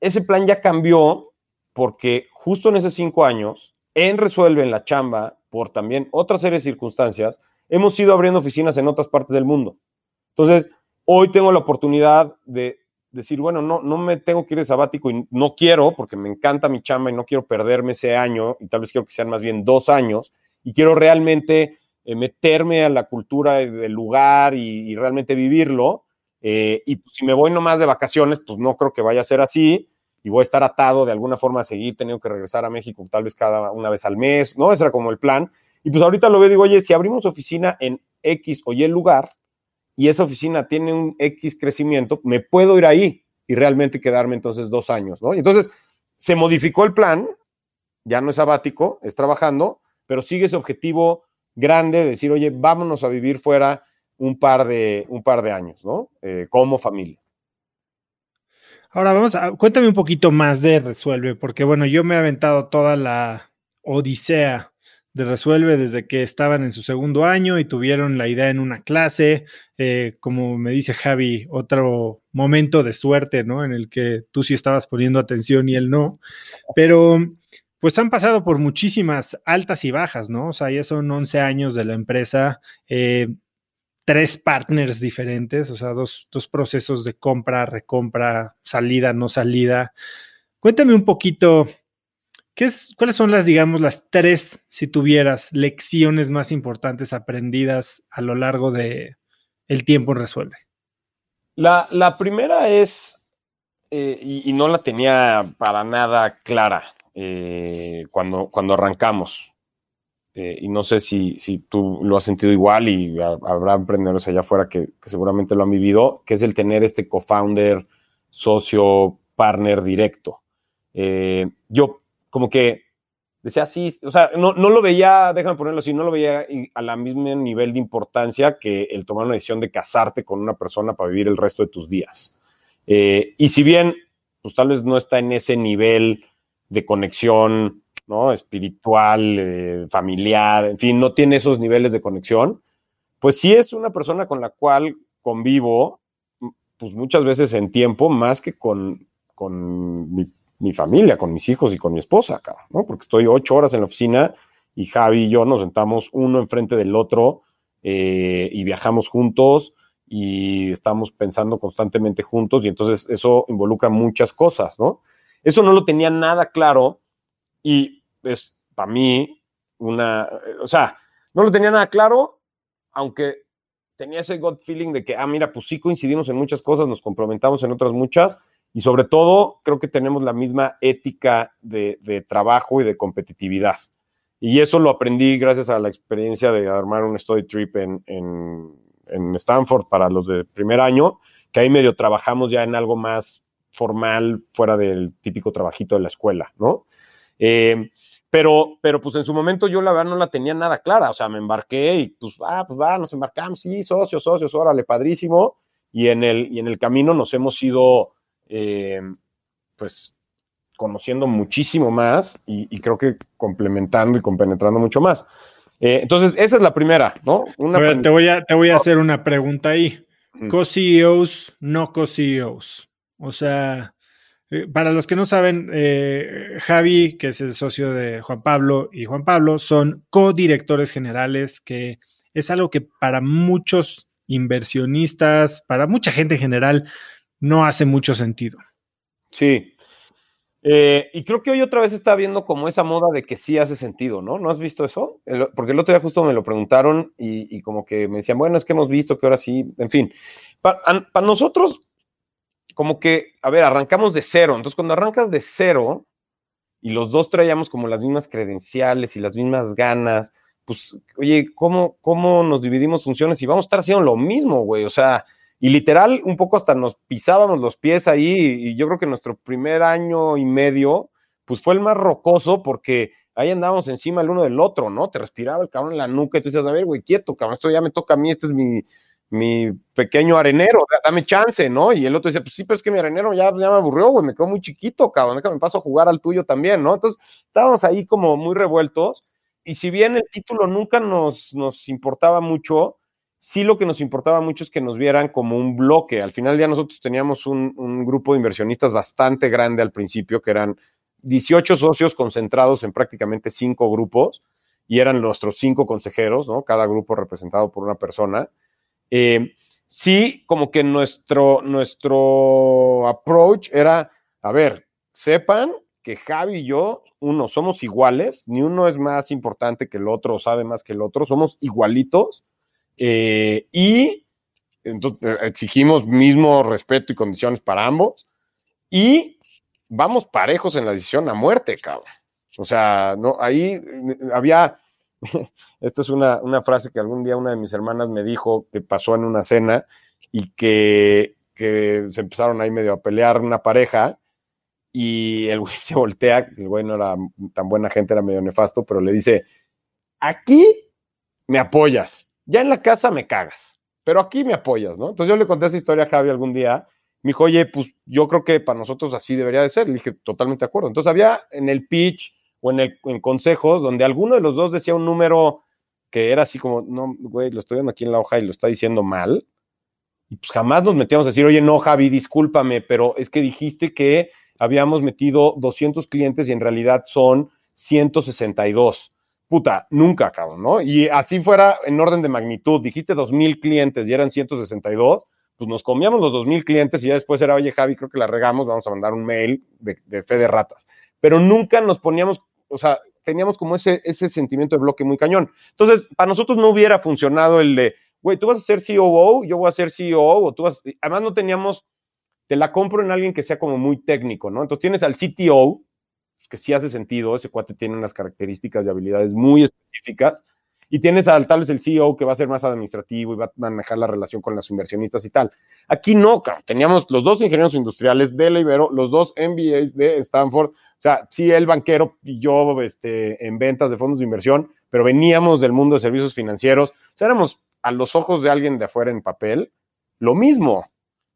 ese plan ya cambió porque justo en esos cinco años, en Resuelve, en la chamba, por también otra serie de circunstancias, hemos ido abriendo oficinas en otras partes del mundo. Entonces, hoy tengo la oportunidad de decir, bueno, no, no me tengo que ir de sabático y no quiero, porque me encanta mi chamba y no quiero perderme ese año, y tal vez quiero que sean más bien dos años, y quiero realmente eh, meterme a la cultura del lugar y, realmente vivirlo. Eh, y si me voy nomás de vacaciones, pues no creo que vaya a ser así y voy a estar atado de alguna forma a seguir teniendo que regresar a México tal vez cada una vez al mes, ¿no? Ese era como el plan. Y pues ahorita lo veo, digo, oye, si abrimos oficina en X o Y lugar y esa oficina tiene un X crecimiento, me puedo ir ahí y realmente quedarme entonces dos años, ¿no? Y entonces se modificó el plan, ya no es sabático, es trabajando, pero sigue ese objetivo grande de decir, oye, vámonos a vivir fuera un par de, un par de años, ¿no? Eh, como familia. Ahora vamos a, cuéntame un poquito más de Resuelve, porque bueno, yo me he aventado toda la odisea de Resuelve desde que estaban en su segundo año y tuvieron la idea en una clase, eh, como me dice Javi, otro momento de suerte, ¿no? En el que tú sí estabas poniendo atención y él no, pero pues han pasado por muchísimas altas y bajas, ¿no? O sea, ya son 11 años de la empresa. Eh, tres partners diferentes, o sea, dos, procesos de compra, recompra, salida, no salida. Cuéntame un poquito, ¿qué es, ¿cuáles son las, digamos, las tres, si tuvieras, lecciones más importantes aprendidas a lo largo de el tiempo Resuelve? La, la primera es, eh, y, no la tenía para nada clara eh, cuando, cuando arrancamos, eh, y no sé si, si, tú lo has sentido igual y habrá emprendedores allá afuera que, seguramente lo han vivido, que es el tener este co-founder, socio, partner directo. Eh, yo como que decía así, o sea, no, no, lo veía, déjame ponerlo así, no lo veía a la misma nivel de importancia que el tomar una decisión de casarte con una persona para vivir el resto de tus días. Eh, y si bien, pues tal vez no está en ese nivel de conexión Espiritual, eh, familiar, en fin, no tiene esos niveles de conexión, pues sí es una persona con la cual convivo, pues muchas veces en tiempo, más que con, con mi, mi familia, con mis hijos y con mi esposa, ¿no? Porque estoy ocho horas en la oficina y Javi y yo nos sentamos uno enfrente del otro eh, y viajamos juntos y estamos pensando constantemente juntos y entonces eso involucra muchas cosas, ¿no? Eso no lo tenía nada claro y es para mí una, o sea, no lo tenía nada claro, aunque tenía ese gut feeling de que, ah, mira, pues sí coincidimos en muchas cosas, nos complementamos en otras muchas y sobre todo creo que tenemos la misma ética de, trabajo y de competitividad. Y eso lo aprendí gracias a la experiencia de armar un study trip en, en Stanford para los de primer año, que ahí medio trabajamos ya en algo más formal, fuera del típico trabajito de la escuela, ¿no? Eh, pero, pero pues en su momento yo la verdad no la tenía nada clara, o sea, me embarqué y pues, ah, pues va, nos embarcamos, sí, socios, socios, órale, padrísimo. Y en el, y en el camino nos hemos ido, eh, pues, conociendo muchísimo más y, creo que complementando y compenetrando mucho más. Eh, entonces, esa es la primera, ¿no? Una te, voy a, te voy a hacer una pregunta ahí. Co-CEOs, no co-CEOs. O sea, para los que no saben, eh, Javi, que es el socio de Juan Pablo, y Juan Pablo son co-directores generales, que es algo que para muchos inversionistas, para mucha gente en general, no hace mucho sentido. Sí. Eh, y creo que hoy otra vez está viendo como esa moda de que sí hace sentido, ¿no? ¿No has visto eso? porque el otro día justo me lo preguntaron y, como que me decían, bueno, es que hemos visto que ahora sí, en fin. para nosotros, como que, a ver, arrancamos de cero. Entonces, cuando arrancas de cero y los dos traíamos como las mismas credenciales y las mismas ganas, pues, oye, ¿cómo, cómo nos dividimos funciones y vamos a estar haciendo lo mismo, güey? O sea, y literal, un poco hasta nos pisábamos los pies ahí y yo creo que nuestro primer año y medio, pues fue el más rocoso porque ahí andábamos encima el uno del otro, ¿no? Te respiraba el cabrón en la nuca y tú decías, a ver, güey, quieto, cabrón, esto ya me toca a mí, este es mi, mi pequeño arenero, dame chance, ¿no? Y el otro dice, pues sí, pero es que mi arenero ya, ya me aburrió, güey, me quedó muy chiquito, cabrón, me paso a jugar al tuyo también, ¿no? Entonces, estábamos ahí como muy revueltos, y si bien el título nunca nos, nos importaba mucho, sí lo que nos importaba mucho es que nos vieran como un bloque. Al final ya nosotros teníamos un, un grupo de inversionistas bastante grande al principio, que eran 18 socios concentrados en prácticamente cinco grupos, y eran nuestros cinco consejeros, ¿no? Cada grupo representado por una persona eh, sí, como que nuestro, nuestro approach era, a ver, sepan que Javi y yo, uno, somos iguales, ni uno es más importante que el otro sabe más que el otro, somos igualitos eh, y entonces, exigimos mismo respeto y condiciones para ambos y vamos parejos en la decisión a muerte, cabrón. O sea, no, ahí había Esta es una, frase que algún día una de mis hermanas me dijo que pasó en una cena y que, se empezaron ahí medio a pelear una pareja y el güey se voltea, el güey no era tan buena gente, era medio nefasto, pero le dice, aquí me apoyas, ya en la casa me cagas, pero aquí me apoyas, ¿no? Entonces yo le conté esa historia a Javi algún día, me dijo, oye, pues yo creo que para nosotros así debería de ser, le dije, totalmente de acuerdo. Entonces había en el pitch o en, el, en consejos donde alguno de los dos decía un número que era así como, no, güey, lo estoy viendo aquí en la hoja y lo está diciendo mal. Y pues jamás nos metíamos a decir, oye, no, Javi, discúlpame, pero es que dijiste que habíamos metido 200 clientes y en realidad son 162. Puta, nunca, cabrón, ¿no? Y así fuera en orden de magnitud, dijiste 2.000 clientes y eran 162, pues nos comíamos los 2.000 clientes y ya después era, oye, Javi, creo que la regamos, vamos a mandar un mail de, de fe de ratas. Pero nunca nos poníamos o sea, teníamos como ese, ese sentimiento de bloque muy cañón. Entonces, para nosotros no hubiera funcionado el de, güey, tú vas a ser COO, yo voy a ser CEO, o tú vas, además no teníamos, te la compro en alguien que sea como muy técnico, ¿no? Entonces tienes al CTO, que sí hace sentido, ese cuate tiene unas características y habilidades muy específicas, y tienes al tal vez el CEO que va a ser más administrativo y va a manejar la relación con las inversionistas y tal. Aquí no, teníamos los dos ingenieros industriales de la Ibero, los dos MBAs de Stanford, o sea, sí, el banquero y yo este, en ventas de fondos de inversión, pero veníamos del mundo de servicios financieros. O éramos a los ojos de alguien de afuera en papel lo mismo.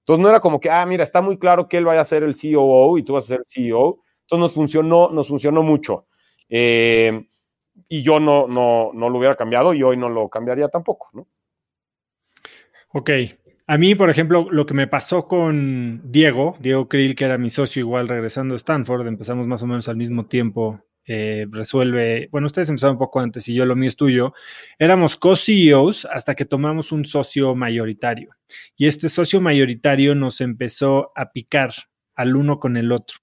Entonces no era como que, ah, mira, está muy claro que él vaya a ser el COO y tú vas a ser el CEO. Entonces nos funcionó, nos funcionó mucho. Eh, y yo no, no, no lo hubiera cambiado y hoy no lo cambiaría tampoco, ¿no? Ok. A mí, por ejemplo, lo que me pasó con Diego, Diego Krill, que era mi socio igual regresando a Stanford, empezamos más o menos al mismo tiempo, eh, resuelve, bueno, ustedes empezaron un poco antes y yo lo mío es tuyo, éramos co-CEOs hasta que tomamos un socio mayoritario. Y este socio mayoritario nos empezó a picar al uno con el otro.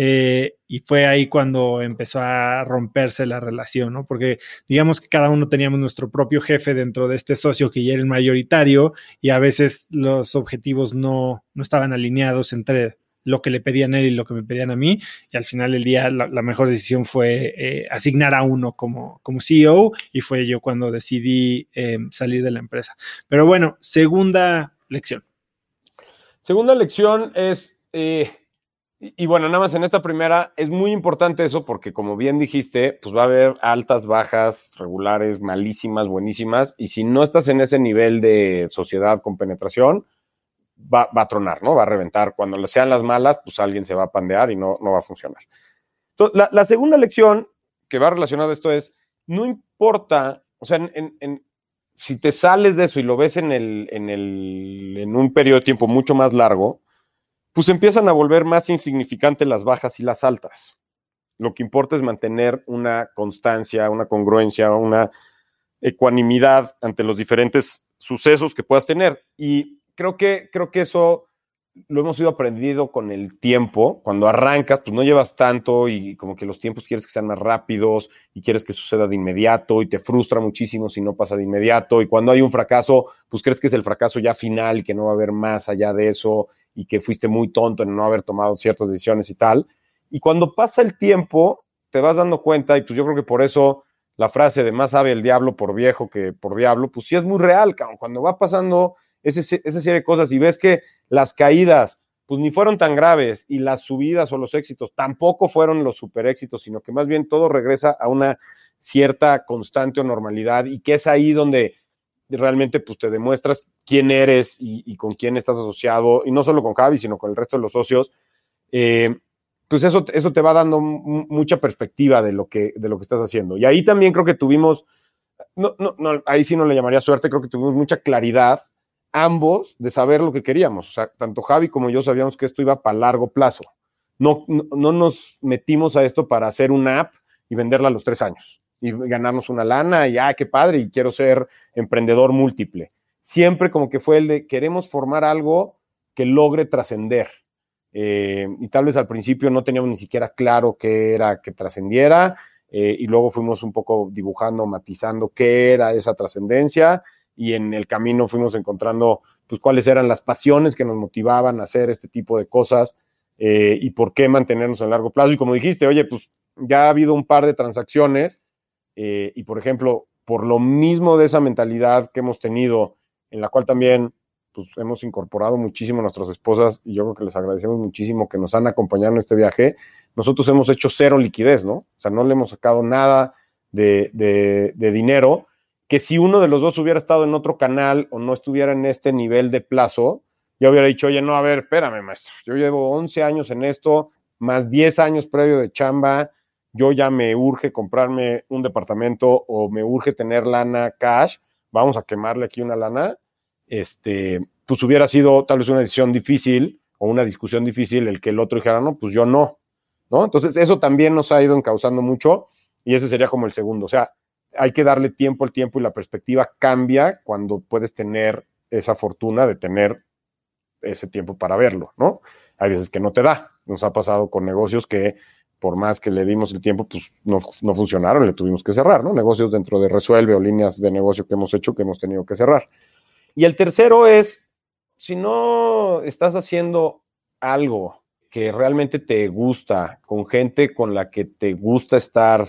Eh, y fue ahí cuando empezó a romperse la relación, ¿no? Porque digamos que cada uno teníamos nuestro propio jefe dentro de este socio que ya era el mayoritario y a veces los objetivos no, no estaban alineados entre lo que le pedían él y lo que me pedían a mí. Y al final del día la, mejor decisión fue eh, asignar a uno como, como CEO y fue yo cuando decidí eh, salir de la empresa. Pero bueno, segunda lección. Segunda lección es y, bueno, nada más en esta primera es muy importante eso porque como bien dijiste, pues va a haber altas, bajas, regulares, malísimas, buenísimas. Y si no estás en ese nivel de sociedad con penetración, va, a tronar, ¿no? Va a reventar. Cuando sean las malas, pues alguien se va a pandear y no, no va a funcionar. La, segunda lección que va relacionada a esto es, no importa, o sea, si te sales de eso y lo ves en, el, en, el, en un periodo de tiempo mucho más largo, pues empiezan a volver más insignificantes las bajas y las altas. Lo que importa es mantener una constancia, una congruencia, una ecuanimidad ante los diferentes sucesos que puedas tener. Y creo que, creo que eso lo hemos ido aprendido con el tiempo. Cuando arrancas, pues no llevas tanto y como que los tiempos quieres que sean más rápidos y quieres que suceda de inmediato y te frustra muchísimo si no pasa de inmediato. Y cuando hay un fracaso, pues crees que es el fracaso ya final y que no va a haber más allá de eso y que fuiste muy tonto en no haber tomado ciertas decisiones y tal. Y cuando pasa el tiempo, te vas dando cuenta, y pues yo creo que por eso la frase de más sabe el diablo por viejo que por diablo, pues sí es muy real, cuando va pasando ese, esa serie de cosas y ves que las caídas, pues ni fueron tan graves y las subidas o los éxitos tampoco fueron los super éxitos, sino que más bien todo regresa a una cierta constante o normalidad y que es ahí donde realmente pues te demuestras quién eres y, con quién estás asociado, y no solo con Javi, sino con el resto de los socios, eh, pues eso, eso te va dando mucha perspectiva de lo, que, de lo que estás haciendo. Y ahí también creo que tuvimos, no, no, no, ahí sí no le llamaría suerte, creo que tuvimos mucha claridad ambos de saber lo que queríamos. O sea, tanto Javi como yo sabíamos que esto iba para largo plazo. No, no, no nos metimos a esto para hacer una app y venderla a los tres años y ganarnos una lana y, ah, qué padre, y quiero ser emprendedor múltiple. Siempre como que fue el de, queremos formar algo que logre trascender. Eh, y tal vez al principio no teníamos ni siquiera claro qué era que trascendiera, eh, y luego fuimos un poco dibujando, matizando qué era esa trascendencia, y en el camino fuimos encontrando pues cuáles eran las pasiones que nos motivaban a hacer este tipo de cosas eh, y por qué mantenernos a largo plazo. Y como dijiste, oye, pues ya ha habido un par de transacciones eh, y por ejemplo, por lo mismo de esa mentalidad que hemos tenido, en la cual también pues, hemos incorporado muchísimo a nuestras esposas y yo creo que les agradecemos muchísimo que nos han acompañado en este viaje, nosotros hemos hecho cero liquidez, ¿no? O sea, no le hemos sacado nada de, de dinero, que si uno de los dos hubiera estado en otro canal o no estuviera en este nivel de plazo, ya hubiera dicho, oye, no, a ver, espérame, maestro, yo llevo 11 años en esto, más 10 años previo de chamba, yo ya me urge comprarme un departamento o me urge tener lana cash, vamos a quemarle aquí una lana, este, pues hubiera sido tal vez una decisión difícil o una discusión difícil el que el otro dijera, no, pues yo no, ¿no? Entonces eso también nos ha ido encauzando mucho y ese sería como el segundo, o sea, hay que darle tiempo al tiempo y la perspectiva cambia cuando puedes tener esa fortuna de tener ese tiempo para verlo, ¿no? Hay veces que no te da. Nos ha pasado con negocios que por más que le dimos el tiempo, pues no, no, funcionaron, le tuvimos que cerrar, ¿no? Negocios dentro de Resuelve o líneas de negocio que hemos hecho que hemos tenido que cerrar. Y el tercero es, si no estás haciendo algo que realmente te gusta, con gente con la que te gusta estar,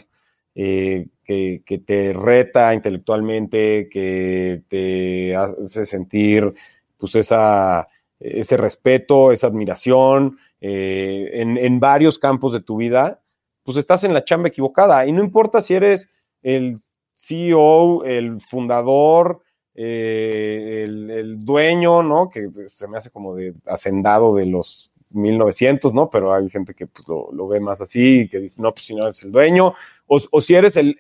eh, que, te reta intelectualmente, que te hace sentir pues esa, ese respeto, esa admiración, eh, en, varios campos de tu vida, pues estás en la chamba equivocada. Y no importa si eres el CEO, el fundador, eh, el, dueño, ¿no? Que se me hace como de hacendado de los 1900, ¿no? Pero hay gente que pues, lo, ve más así, que dice, no, pues si no eres el dueño, o, si eres el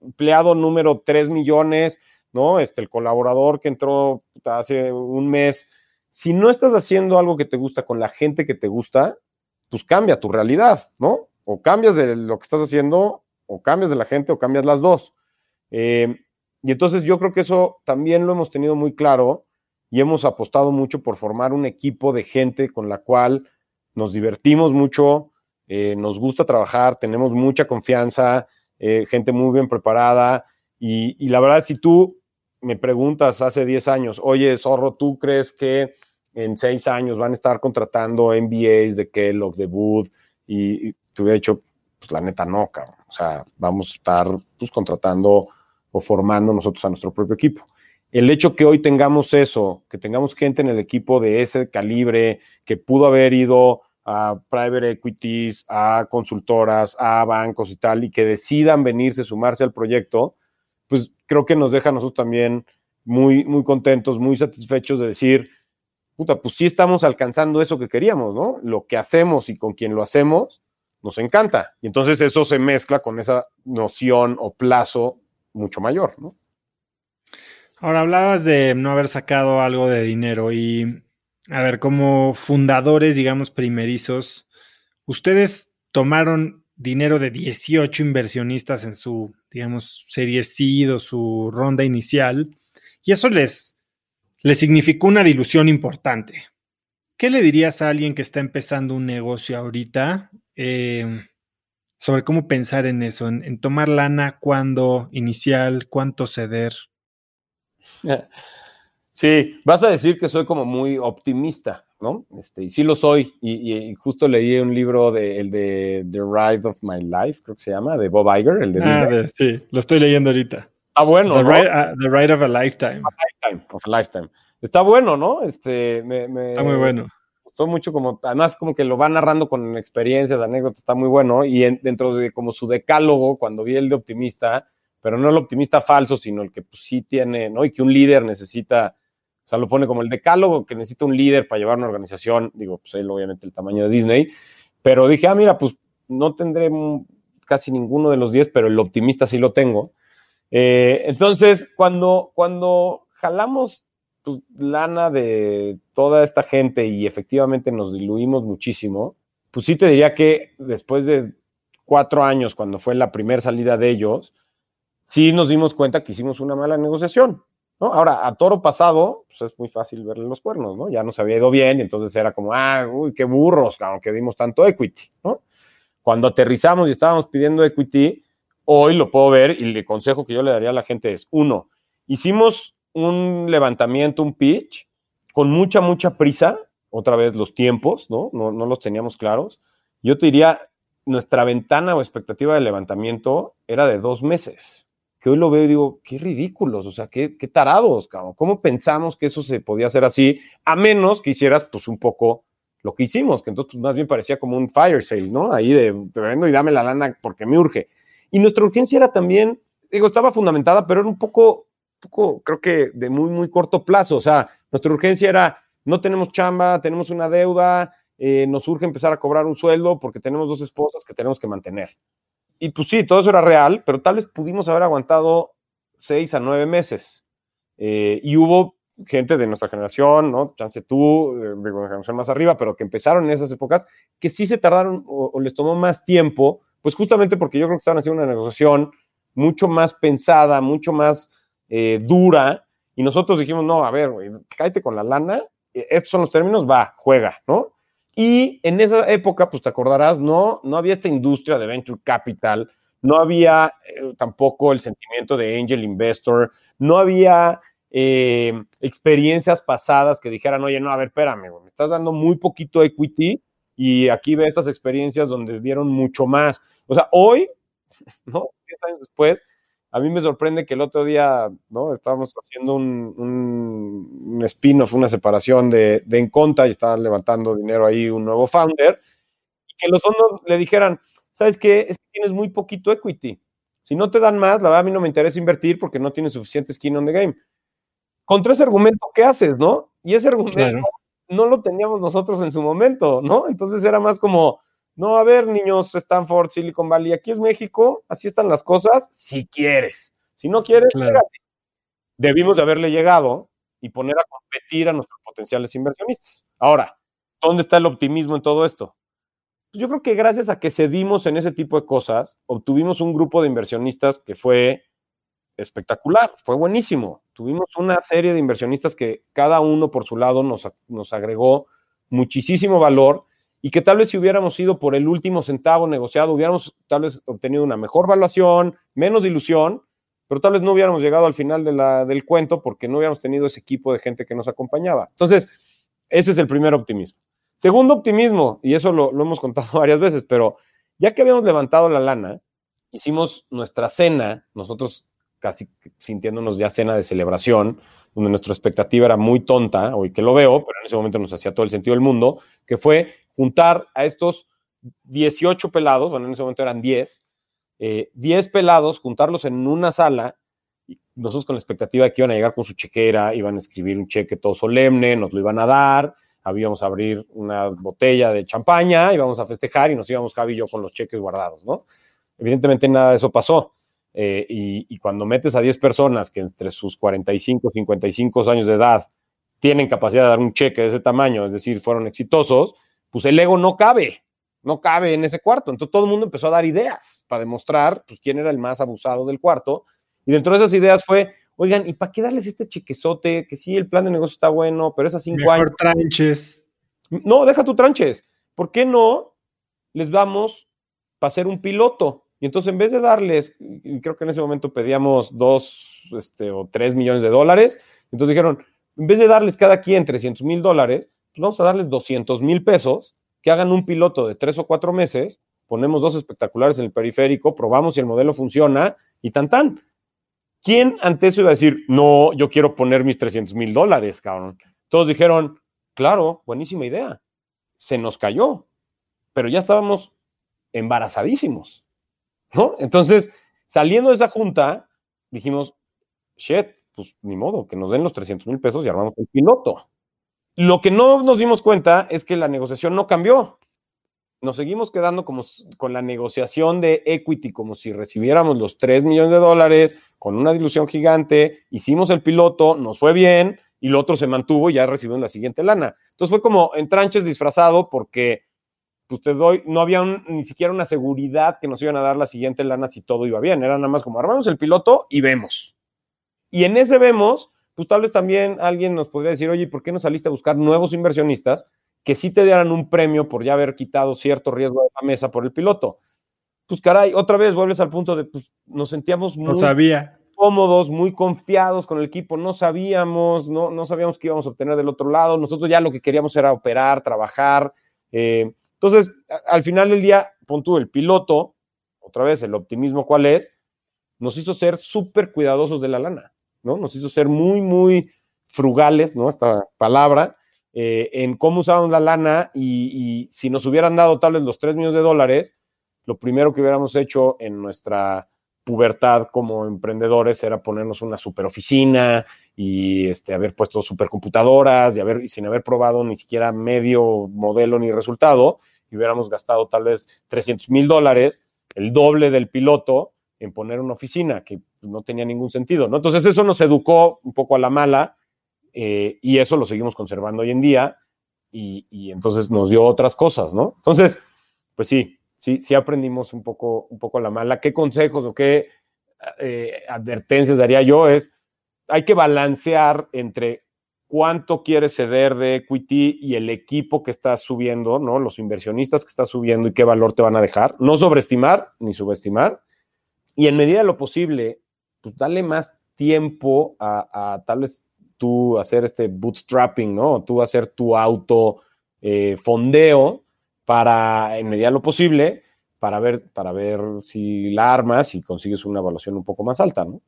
empleado número 3 millones ¿no? Este, el colaborador que entró hace un mes. Si no estás haciendo algo que te gusta con la gente que te gusta, pues cambia tu realidad, ¿no? O cambias de lo que estás haciendo, o cambias de la gente, o cambias las dos. Eh, y entonces yo creo que eso también lo hemos tenido muy claro y hemos apostado mucho por formar un equipo de gente con la cual nos divertimos mucho, eh, nos gusta trabajar, tenemos mucha confianza, eh, gente muy bien preparada. Y, la verdad, si tú me preguntas hace 10 años, oye, Zorro, ¿tú crees que en 6 años van a estar contratando MBAs de Kellogg, de Wood? Y, te hubiera dicho, pues la neta no, cabrón. O sea, vamos a estar pues, contratando o formando nosotros a nuestro propio equipo. El hecho que hoy tengamos eso, que tengamos gente en el equipo de ese calibre, que pudo haber ido a private equities, a consultoras, a bancos y tal, y que decidan venirse, sumarse al proyecto, pues creo que nos deja a nosotros también muy, muy contentos, muy satisfechos de decir, puta, pues sí estamos alcanzando eso que queríamos, ¿no? Lo que hacemos y con quien lo hacemos, nos encanta. Y entonces eso se mezcla con esa noción o plazo mucho mayor, ¿no? Ahora hablabas de no haber sacado algo de dinero y, a ver, como fundadores, digamos, primerizos, ustedes tomaron dinero de 18 inversionistas en su, digamos, serie SID o su ronda inicial y eso les, significó una dilución importante. ¿Qué le dirías a alguien que está empezando un negocio ahorita? Eh, sobre cómo pensar en eso, en, tomar lana, cuándo inicial, cuánto ceder. Sí, vas a decir que soy como muy optimista, ¿no? Este, y sí lo soy. Y, justo leí un libro de el de The Ride of My Life, creo que se llama, de Bob Iger, el de ah, sí, lo estoy leyendo ahorita. Está bueno. The, ride, uh, the ride of a Lifetime. A lifetime, of a lifetime. Está bueno, ¿no? Este, me, Está muy bueno gustó mucho como, además como que lo va narrando con experiencias, anécdotas, está muy bueno, y dentro de como su decálogo, cuando vi el de optimista, pero no el optimista falso, sino el que pues, sí tiene, ¿no? Y que un líder necesita, sea, lo pone como el decálogo que necesita un líder para llevar una organización, digo, pues él obviamente el tamaño de Disney, pero dije, ah, mira, pues no tendré casi ninguno de los 10, pero el optimista sí lo tengo. Eh, entonces, cuando, cuando jalamos pues, lana de toda esta gente y efectivamente nos diluimos muchísimo, pues sí te diría que después de cuatro años, cuando fue la primera salida de ellos, sí nos dimos cuenta que hicimos una mala negociación. ¿No? Ahora, a toro pasado, pues es muy fácil verle los cuernos, ¿no? Ya nos había ido bien y entonces era como, ah, uy, qué burros, claro, que dimos tanto equity, ¿no? Cuando aterrizamos y estábamos pidiendo equity, hoy lo puedo ver y el consejo que yo le daría a la gente es, uno, hicimos un levantamiento, un pitch, con mucha, mucha prisa, otra vez los tiempos, ¿no? No, los teníamos claros. Yo te diría, nuestra ventana o expectativa de levantamiento era de dos meses, que hoy lo veo y digo, qué ridículos, o sea, qué, qué tarados, cabrón. ¿Cómo pensamos que eso se podía hacer así? A menos que hicieras, pues, un poco lo que hicimos, que entonces pues, más bien parecía como un fire sale, ¿no? Ahí de, te vendo y dame la lana porque me urge. Y nuestra urgencia era también, digo, estaba fundamentada, pero era un poco poco, creo que de muy, muy corto plazo. O sea, nuestra urgencia era, no tenemos chamba, tenemos una deuda, eh, nos urge empezar a cobrar un sueldo porque tenemos dos esposas que tenemos que mantener. Y pues sí, todo eso era real, pero tal vez pudimos haber aguantado seis a nueve meses. Eh, y hubo gente de nuestra generación, ¿no? Chance tú, de una generación más arriba, pero que empezaron en esas épocas, que sí se tardaron o, les tomó más tiempo, pues justamente porque yo creo que estaban haciendo una negociación mucho más pensada, mucho más eh, dura, y nosotros dijimos, no, a ver, cállate con la lana, estos son los términos, va, juega, ¿no? Y en esa época, pues te acordarás, no, no había esta industria de venture capital, no había eh, tampoco el sentimiento de angel investor, no había eh, experiencias pasadas que dijeran, oye, no, a ver, espérame, me estás dando muy poquito equity y aquí ve estas experiencias donde dieron mucho más. O sea, hoy, ¿no? Diez años después, a mí me sorprende que el otro día, ¿no? Estábamos haciendo un, un, spin-off, una separación de, de Enconta y estaban levantando dinero ahí un nuevo founder y que los fondos le dijeran, ¿sabes qué? Es que tienes muy poquito equity. Si no te dan más, la verdad a mí no me interesa invertir porque no tienes suficiente skin on the game. Contra ese argumento, ¿qué haces, no? Y ese argumento no lo teníamos nosotros en su momento, ¿no? Entonces era más como, no, a ver, niños, Stanford, Silicon Valley, aquí es México, así están las cosas, si quieres. Si no quieres, debimos de haberle llegado y poner a competir a nuestros potenciales inversionistas. Ahora, ¿dónde está el optimismo en todo esto? Pues yo creo que gracias a que cedimos en ese tipo de cosas, obtuvimos un grupo de inversionistas que fue espectacular, fue buenísimo. Tuvimos una serie de inversionistas que cada uno por su lado nos, nos agregó muchísimo valor y que tal vez si hubiéramos ido por el último centavo negociado, hubiéramos tal vez obtenido una mejor valuación, menos dilución, pero tal vez no hubiéramos llegado al final de la, del cuento porque no hubiéramos tenido ese equipo de gente que nos acompañaba. Entonces, ese es el primer optimismo. Segundo optimismo, y eso lo, lo hemos contado varias veces, pero ya que habíamos levantado la lana, hicimos nuestra cena, nosotros casi sintiéndonos ya cena de celebración, donde nuestra expectativa era muy tonta, hoy que lo veo, pero en ese momento nos hacía todo el sentido del mundo, que fue juntar a estos 18 pelados, bueno, en ese momento eran 10, 10 eh, pelados, juntarlos en una sala, y nosotros con la expectativa de que iban a llegar con su chequera, iban a escribir un cheque todo solemne, nos lo iban a dar, habíamos a abrir una botella de champaña, íbamos a festejar y nos íbamos Javi y yo con los cheques guardados, ¿no? Evidentemente nada de eso pasó. Eh, y, cuando metes a 10 personas que entre sus 45 y 55 años de edad tienen capacidad de dar un cheque de ese tamaño, es decir, fueron exitosos, pues el ego no cabe, no cabe en ese cuarto. Entonces todo el mundo empezó a dar ideas para demostrar pues, quién era el más abusado del cuarto. Y dentro de esas ideas fue, oigan, ¿y para qué darles este chequezote? Que sí, el plan de negocio está bueno, pero es a cinco Mejor años. tranches. No, deja tu tranches. ¿Por qué no les vamos para hacer un piloto? Y entonces, en vez de darles, creo que en ese momento pedíamos dos este, o tres millones de dólares, entonces dijeron, en vez de darles cada quien 300 mil dólares, vamos a darles 200 mil pesos, que hagan un piloto de tres o cuatro meses, ponemos dos espectaculares en el periférico, probamos si el modelo funciona y tan tan. ¿Quién ante eso iba a decir, no, yo quiero poner mis 300 mil dólares, cabrón? Todos dijeron, claro, buenísima idea. Se nos cayó, pero ya estábamos embarazadísimos. ¿no? Entonces, saliendo de esa junta, dijimos, shit, pues ni modo, que nos den los 300 mil pesos y armamos el piloto. Lo que no nos dimos cuenta es que la negociación no cambió. Nos seguimos quedando como con la negociación de equity, como si recibiéramos los 3 millones de dólares con una dilución gigante. Hicimos el piloto, nos fue bien y lo otro se mantuvo y ya recibimos la siguiente lana. Entonces fue como en tranches disfrazado porque pues te doy, no había ni siquiera una seguridad que nos iban a dar la siguiente lana si todo iba bien. Era nada más como armamos el piloto y vemos. Y en ese vemos, pues tal vez también alguien nos podría decir, oye, ¿por qué no saliste a buscar nuevos inversionistas que sí te dieran un premio por ya haber quitado cierto riesgo de la mesa por el piloto? Pues caray, otra vez vuelves al punto de, pues nos sentíamos muy cómodos, muy confiados con el equipo, no sabíamos, no, no sabíamos qué íbamos a obtener del otro lado, nosotros ya lo que queríamos era operar, trabajar. Eh, entonces, al final del día, pon tú el piloto, otra vez, el optimismo, ¿cuál es? Nos hizo ser súper cuidadosos de la lana, ¿no? Nos hizo ser muy, muy frugales, ¿no? Esta palabra, eh, en cómo usábamos la lana y, si nos hubieran dado tal vez los 3 millones de dólares, lo primero que hubiéramos hecho en nuestra pubertad como emprendedores era ponernos una super oficina y este, haber puesto supercomputadoras y, haber, y sin haber probado ni siquiera medio modelo ni resultado y hubiéramos gastado tal vez 300 mil dólares, el doble del piloto, en poner una oficina, que no tenía ningún sentido, ¿no? Entonces eso nos educó un poco a la mala eh, y eso lo seguimos conservando hoy en día y, entonces nos dio otras cosas, ¿no? Entonces, pues sí, sí, sí aprendimos un poco, un poco a la mala. ¿Qué consejos o qué eh, advertencias daría yo? Es, hay que balancear entre cuánto quieres ceder de equity y el equipo que estás subiendo, ¿no? Los inversionistas que estás subiendo y qué valor te van a dejar. No sobreestimar ni subestimar. Y en medida de lo posible, pues dale más tiempo a, tal vez tú hacer este bootstrapping, ¿no? Tú hacer tu auto eh, fondeo para, en medida de lo posible, para ver, para ver si la armas y consigues una evaluación un poco más alta, ¿no?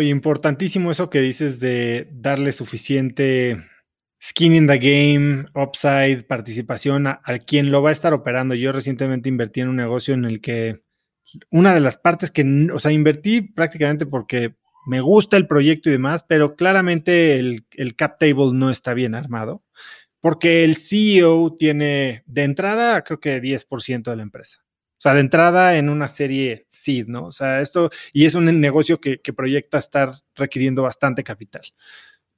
importantísimo eso que dices de darle suficiente skin in the game, upside, participación a, quien lo va a estar operando. Yo recientemente invertí en un negocio en el que una de las partes que, o sea, invertí prácticamente porque me gusta el proyecto y demás, pero claramente el, cap table no está bien armado, porque el CEO tiene de entrada creo que 10% de la empresa. O sea, de entrada en una serie seed, ¿no? O sea, esto, y es un negocio que, que proyecta estar requiriendo bastante capital.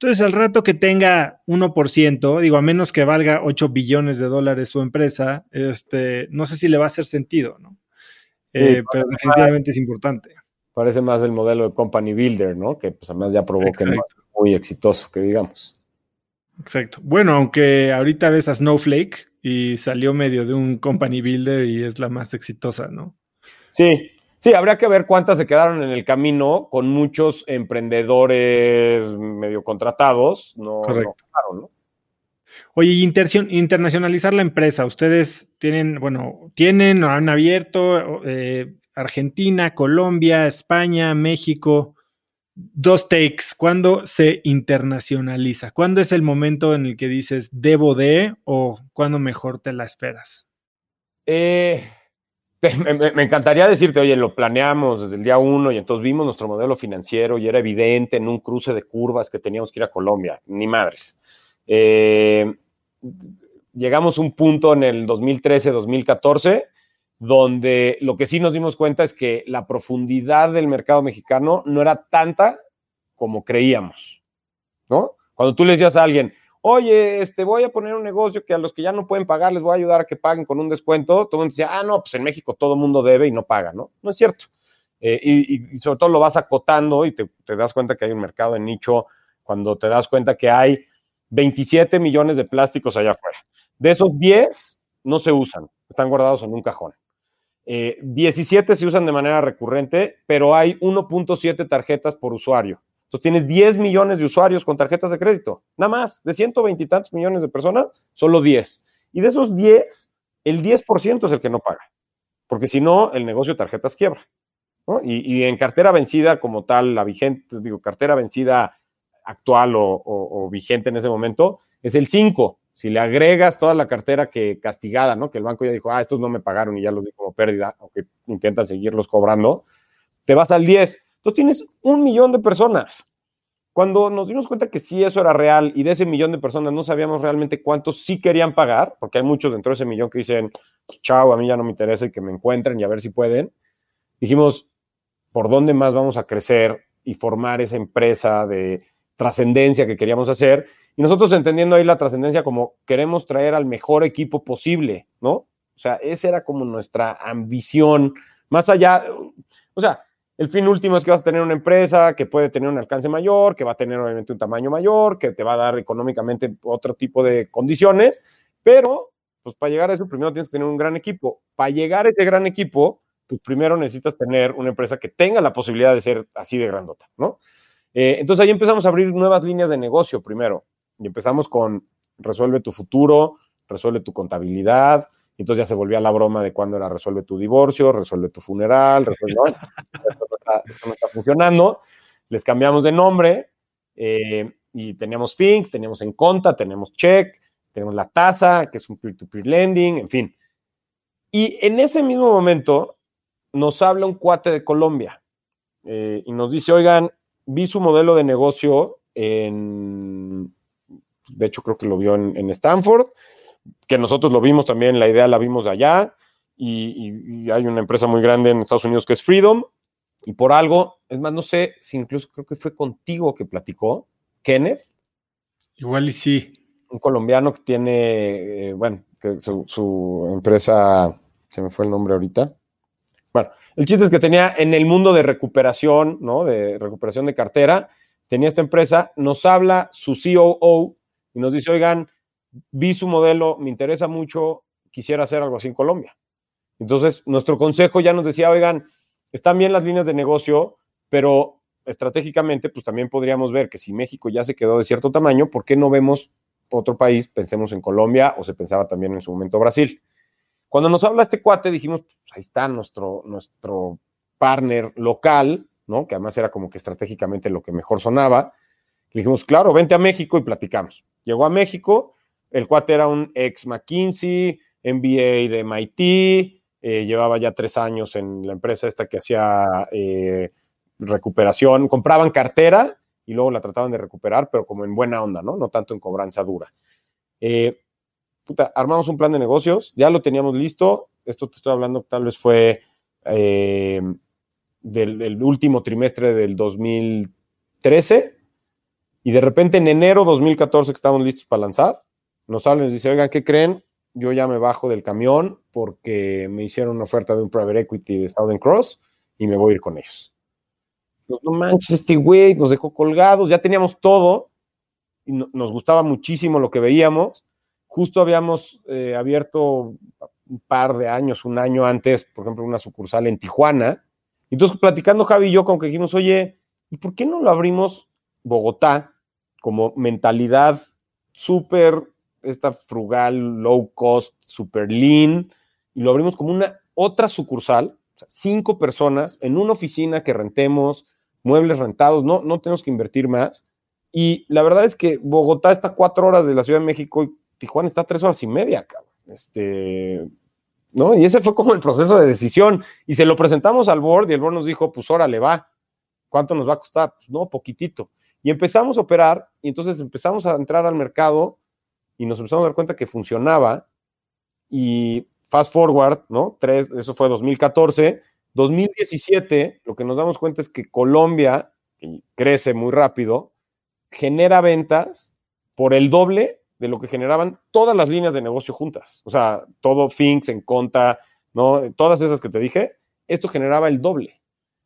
Entonces, al rato que tenga 1%, digo, a menos que valga 8 billones de dólares su empresa, este, no sé si le va a hacer sentido, ¿no? Eh, pero definitivamente es importante. Parece más el modelo de company builder, ¿no? Que pues además ya es muy exitoso, que digamos. Exacto. Bueno, aunque ahorita ves a Snowflake y salió medio de un company builder y es la más exitosa, ¿no? Sí, Sí, habría que ver cuántas se quedaron en el camino con muchos emprendedores medio contratados. No, Correcto. No, Oye, internacionalizar la empresa. Ustedes tienen, bueno, tienen han abierto eh, Argentina, Colombia, España, México. Dos takes. ¿Cuándo se internacionaliza? ¿Cuándo es el momento en el que dices debo de o cuándo mejor te la esperas? Eh, me, encantaría decirte, oye, lo planeamos desde el día uno y entonces vimos nuestro modelo financiero y era evidente en un cruce de curvas que teníamos que ir a Colombia, ni madres. Eh, llegamos a un punto en el 2013-2014 donde lo que sí nos dimos cuenta es que la profundidad del mercado mexicano no era tanta como creíamos, ¿no? Cuando tú le decías a alguien, oye, este, voy a poner un negocio que a los que ya no pueden pagar les voy a ayudar a que paguen con un descuento, todo el mundo decía, ah, no, pues en México todo el mundo debe y no paga, ¿no? No es cierto. Eh, y, sobre todo lo vas acotando y te, das cuenta que hay un mercado de nicho cuando te das cuenta que hay 27 millones de plásticos allá afuera. De esos 10 no se usan, están guardados en un cajón. 17 eh, se usan de manera recurrente, pero hay 1.7 tarjetas por usuario. Entonces tienes 10 millones de usuarios con tarjetas de crédito, nada más, de 120 y tantos millones de personas, solo 10. Y de esos 10, el 10% es el que no paga, porque si no, el negocio de tarjetas quiebra. Y, en cartera vencida como tal, la vigente, digo, cartera vencida actual o, vigente en ese momento, es el 5. Si le agregas toda la cartera que castigada, ¿no? Que el banco ya dijo, ah, estos no me pagaron y ya los di como pérdida, aunque intentan seguirlos cobrando, te vas al 10 entonces tienes un millón de personas. Cuando nos dimos cuenta que sí eso era real y de ese millón de personas no sabíamos realmente cuántos sí querían pagar, porque hay muchos dentro de ese millón que dicen, chao, a mí ya no me interesa y que me encuentren y a ver si pueden, dijimos, ¿por dónde más vamos a crecer y formar esa empresa de trascendencia que queríamos hacer? Y nosotros entendiendo ahí la trascendencia como queremos traer al mejor equipo posible, ¿no? O sea, esa era como nuestra ambición, más allá, o sea, el fin último es que vas a tener una empresa que puede tener un alcance mayor, que va a tener obviamente un tamaño mayor, que te va a dar económicamente otro tipo de condiciones, pero pues para llegar a eso primero tienes que tener un gran equipo. Para llegar a ese gran equipo, pues primero necesitas tener una empresa que tenga la posibilidad de ser así de grandota, ¿no? Eh, entonces ahí empezamos a abrir nuevas líneas de negocio primero y empezamos con resuelve tu futuro, resuelve tu contabilidad, y entonces ya se volvía la broma de cuándo era resuelve tu divorcio, resuelve tu funeral, resuelve, esto, no está, funcionando. Les cambiamos de nombre eh, y teníamos Finks, teníamos en Conta, tenemos Check, tenemos la tasa, que es un peer-to-peer lending, en fin. Y en ese mismo momento nos habla un cuate de Colombia eh, y nos dice, oigan, vi su modelo de negocio en, de hecho creo que lo vio en, en Stanford, que nosotros lo vimos también, la idea la vimos allá, y, hay una empresa muy grande en Estados Unidos que es Freedom, y por algo, es más, no sé si incluso creo que fue contigo que platicó, Kenneth. Igual y sí. Un colombiano que tiene, eh, bueno, que su, empresa, se me fue el nombre ahorita. Bueno, el chiste es que tenía en el mundo de recuperación, ¿no? De recuperación de cartera, tenía esta empresa, nos habla su COO y nos dice, oigan, vi su modelo, me interesa mucho, quisiera hacer algo así en Colombia. Entonces, nuestro consejo ya nos decía, oigan, están bien las líneas de negocio, pero estratégicamente, pues también podríamos ver que si México ya se quedó de cierto tamaño, ¿por qué no vemos otro país? Pensemos en Colombia o se pensaba también en su momento Brasil. Cuando nos habla este cuate, dijimos, pues ahí está nuestro, nuestro partner local, ¿no? Que además era como que estratégicamente lo que mejor sonaba. Le dijimos, claro, vente a México y platicamos. Llegó a México, el cuate era un ex McKinsey, MBA de MIT, eh, llevaba ya tres años en la empresa esta que hacía eh, recuperación. Compraban cartera y luego la trataban de recuperar, pero como en buena onda, ¿no? No tanto en cobranza dura. Eh, puta, armamos un plan de negocios, ya lo teníamos listo. Esto te estoy hablando, tal vez fue eh, del último trimestre del 2013. Y de repente en enero 2014 que estamos listos para lanzar, nos hablan y nos dicen, oigan, ¿qué creen? Yo ya me bajo del camión porque me hicieron una oferta de un private equity de Southern Cross y me voy a ir con ellos. No manches, este güey nos dejó colgados, ya teníamos todo y nos gustaba muchísimo lo que veíamos. Justo habíamos eh, abierto un par de años, un año antes, por ejemplo, una sucursal en Tijuana. Entonces, platicando Javi y yo, como que dijimos, oye, ¿y por qué no lo abrimos Bogotá como mentalidad súper, esta frugal, low cost, super lean, y lo abrimos como una otra sucursal, cinco personas en una oficina que rentemos, muebles rentados, no, no tenemos que invertir más. Y la verdad es que Bogotá está cuatro horas de la Ciudad de México y Tijuana está tres horas y media, cabrón. Este, ¿no? Y ese fue como el proceso de decisión. Y se lo presentamos al board y el board nos dijo, pues órale, va. ¿Cuánto nos va a costar? Pues no, poquitito. Y empezamos a operar y entonces empezamos a entrar al mercado y nos empezamos a dar cuenta que funcionaba. Y fast forward, ¿no? Tres, eso fue 2014. 2017, lo que nos damos cuenta es que Colombia, que crece muy rápido, genera ventas por el doble de lo que generaban todas las líneas de negocio juntas. O sea, todo Finks en Conta, ¿no? Todas esas que te dije, esto generaba el doble.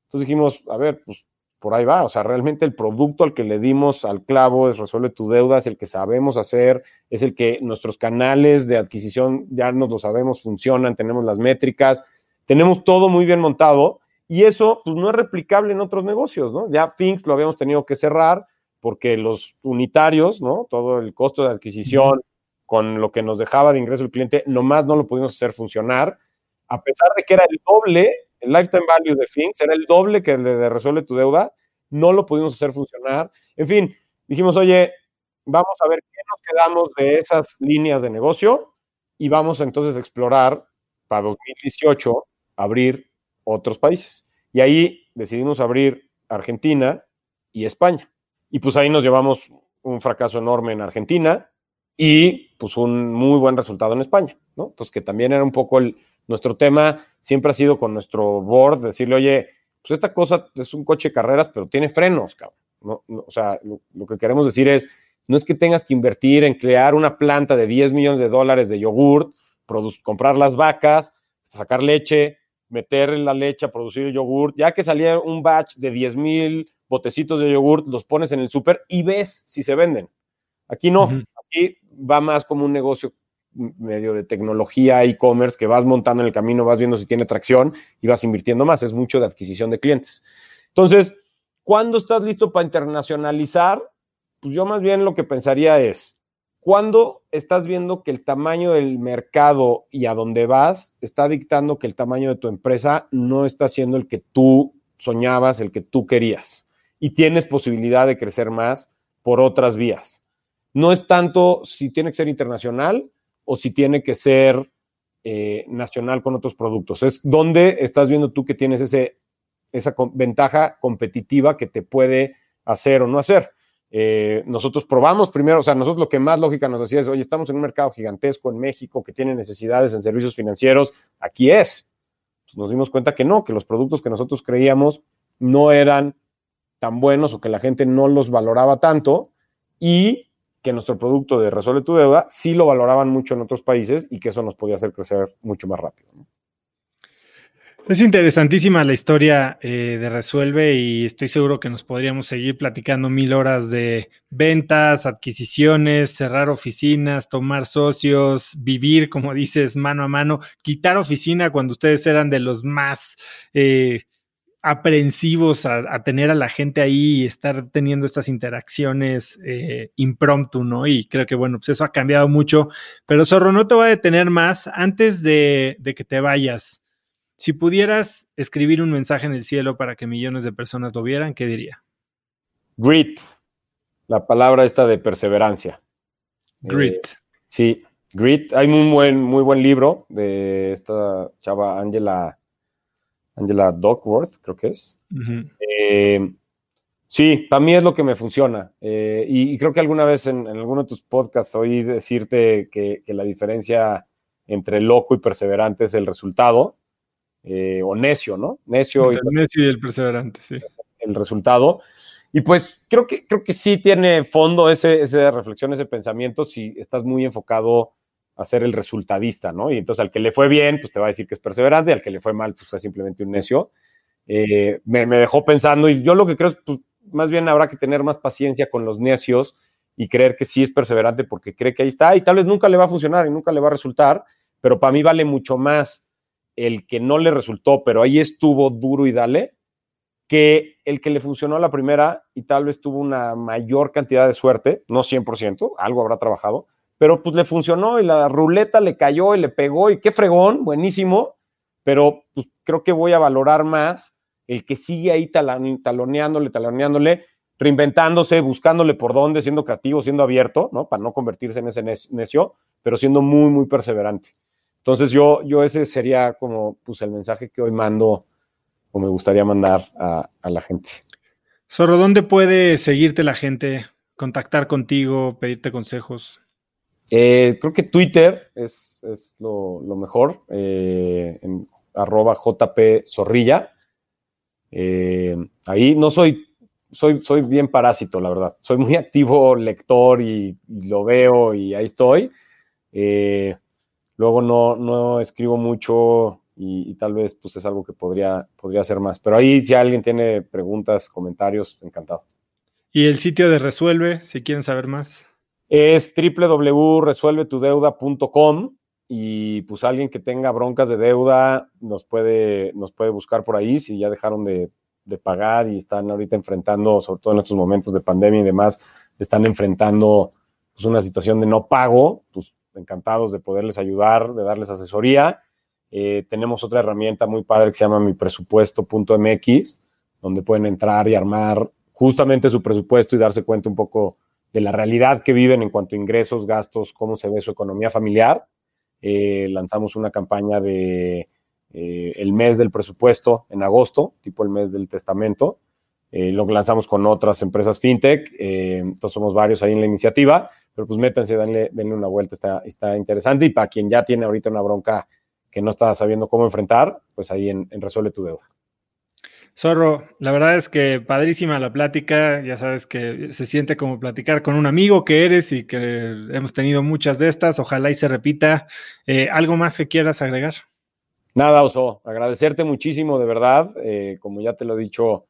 Entonces dijimos, a ver, pues por ahí va. O sea, realmente el producto al que le dimos al clavo es resuelve tu deuda, es el que sabemos hacer, es el que nuestros canales de adquisición ya nos lo sabemos, funcionan, tenemos las métricas, tenemos todo muy bien montado y eso pues no es replicable en otros negocios, ¿no? Ya Finks lo habíamos tenido que cerrar porque los unitarios, ¿no? Todo el costo de adquisición con lo que nos dejaba de ingreso el cliente, nomás no lo pudimos hacer funcionar, a pesar de que era el doble el lifetime value de Finks era el doble que el de, Resuelve tu deuda, no lo pudimos hacer funcionar. En fin, dijimos, oye, vamos a ver qué nos quedamos de esas líneas de negocio y vamos entonces a explorar para 2018 abrir otros países. Y ahí decidimos abrir Argentina y España. Y pues ahí nos llevamos un fracaso enorme en Argentina y pues un muy buen resultado en España, ¿no? Entonces que también era un poco el, nuestro tema siempre ha sido con nuestro board, decirle, oye, pues esta cosa es un coche de carreras, pero tiene frenos, cabrón. o sea, lo, que queremos decir es, no es que tengas que invertir en crear una planta de 10 millones de dólares de yogurt, comprar las vacas, sacar leche, meter la leche a producir el yogurt. Ya que salía un batch de 10 mil botecitos de yogurt, los pones en el súper y ves si se venden. Aquí no, aquí va más como un negocio medio de tecnología, e-commerce, que vas montando en el camino, vas viendo si tiene tracción y vas invirtiendo más. Es mucho de adquisición de clientes. Entonces, ¿cuándo estás listo para internacionalizar? Pues yo más bien lo que pensaría es, ¿cuándo estás viendo que el tamaño del mercado y a dónde vas está dictando que el tamaño de tu empresa no está siendo el que tú soñabas, el que tú querías? Y tienes posibilidad de crecer más por otras vías. No es tanto si tiene que ser internacional, o si tiene que ser eh, nacional con otros productos. Es donde estás viendo tú que tienes ese, esa ventaja competitiva que te puede hacer o no hacer. Eh, nosotros probamos primero, o sea, nosotros lo que más lógica nos hacía es, oye, estamos en un mercado gigantesco en México que tiene necesidades en servicios financieros, aquí es. Pues nos dimos cuenta que no, que los productos que nosotros creíamos no eran tan buenos o que la gente no los valoraba tanto y que nuestro producto de Resuelve tu deuda sí lo valoraban mucho en otros países y que eso nos podía hacer crecer mucho más rápido. Es interesantísima la historia eh, de Resuelve y estoy seguro que nos podríamos seguir platicando mil horas de ventas, adquisiciones, cerrar oficinas, tomar socios, vivir, como dices, mano a mano, quitar oficina cuando ustedes eran de los más eh, aprensivos a, tener a la gente ahí y estar teniendo estas interacciones eh, impromptu, ¿no? Y creo que, bueno, pues eso ha cambiado mucho. Pero Zorro, no te voy a detener más. Antes de, que te vayas, si pudieras escribir un mensaje en el cielo para que millones de personas lo vieran, ¿qué diría? Grit, la palabra esta de perseverancia. Grit. Eh, sí, Grit. Hay un buen, muy buen libro de esta chava Angela Angela Duckworth, creo que es, eh, Sí, para mí es lo que me funciona. Eh, y, creo que alguna vez en, alguno de tus podcasts oí decirte que, la diferencia entre loco y perseverante es el resultado, eh, o necio, ¿no? Necio. y, el necio y el perseverante, sí. El resultado. Y pues creo que, creo que sí tiene fondo ese, esa reflexión, ese pensamiento, si estás muy enfocado a ser el resultadista, ¿no? Y entonces al que le fue bien, pues te va a decir que es perseverante, al que le fue mal, pues fue simplemente un necio. Eh, me, dejó pensando y yo lo que creo es, pues, más bien habrá que tener más paciencia con los necios y creer que sí es perseverante porque cree que ahí está y tal vez nunca le va a funcionar y nunca le va a resultar, pero para mí vale mucho más el que no le resultó, pero ahí estuvo duro y dale, que el que le funcionó a la primera y tal vez tuvo una mayor cantidad de suerte, no 100%, algo habrá trabajado, pero pues le funcionó y la ruleta le cayó y le pegó y qué fregón, buenísimo, pero pues creo que voy a valorar más el que sigue ahí taloneándole, taloneándole, reinventándose, buscándole por dónde, siendo creativo, siendo abierto, ¿no? Para no convertirse en ese necio, pero siendo muy, muy perseverante. Entonces yo, yo ese sería como pues el mensaje que hoy mando o me gustaría mandar a, la gente. Zorro, ¿dónde puede seguirte la gente, contactar contigo, pedirte consejos? Eh, creo que Twitter es, lo, mejor, eh, arroba JP Zorrilla. Eh, ahí no soy, soy, soy bien parásito, la verdad. Soy muy activo lector y, lo veo y ahí estoy. Eh, luego no, no escribo mucho y, tal vez pues es algo que podría, podría hacer más. Pero ahí si alguien tiene preguntas, comentarios, encantado. ¿Y el sitio de Resuelve, si quieren saber más? Es www.resuelvetudeuda.com y pues alguien que tenga broncas de deuda nos puede, nos puede buscar por ahí si ya dejaron de, pagar y están ahorita enfrentando, sobre todo en estos momentos de pandemia y demás, están enfrentando pues, una situación de no pago, pues encantados de poderles ayudar, de darles asesoría. Eh, tenemos otra herramienta muy padre que se llama mi presupuesto.mx, donde pueden entrar y armar justamente su presupuesto y darse cuenta un poco de la realidad que viven en cuanto a ingresos, gastos, cómo se ve su economía familiar eh, lanzamos una campaña de eh, el mes del presupuesto en agosto, tipo el mes del testamento. Eh, lo lanzamos con otras empresas fintech, entonces somos varios ahí en la iniciativa, pero pues métanse, denle, denle una vuelta, está, está interesante. Y para quien ya tiene ahorita una bronca que no está sabiendo cómo enfrentar, pues ahí en Resuelve tu Deuda. Zorro, la verdad es que padrísima la plática, ya sabes que se siente como platicar con un amigo que eres y que hemos tenido muchas de estas, ojalá y se repita. Eh, ¿Algo más que quieras agregar? Nada, Oso, agradecerte muchísimo, de verdad, eh, como ya te lo he dicho,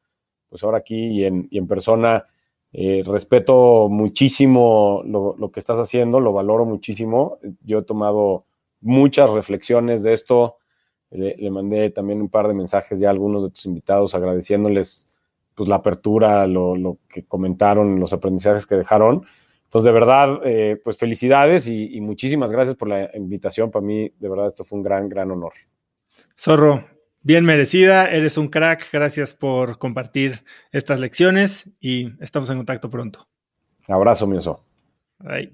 pues ahora aquí y en, persona, eh, respeto muchísimo lo, lo que estás haciendo, lo valoro muchísimo, yo he tomado muchas reflexiones de esto le, mandé también un par de mensajes ya a algunos de tus invitados agradeciéndoles pues la apertura, lo, que comentaron, los aprendizajes que dejaron. Entonces, de verdad, eh, pues felicidades y, muchísimas gracias por la invitación. Para mí, de verdad, esto fue un gran, gran honor. Zorro, bien merecida, eres un crack. Gracias por compartir estas lecciones y estamos en contacto pronto. Abrazo, mi oso. Bye.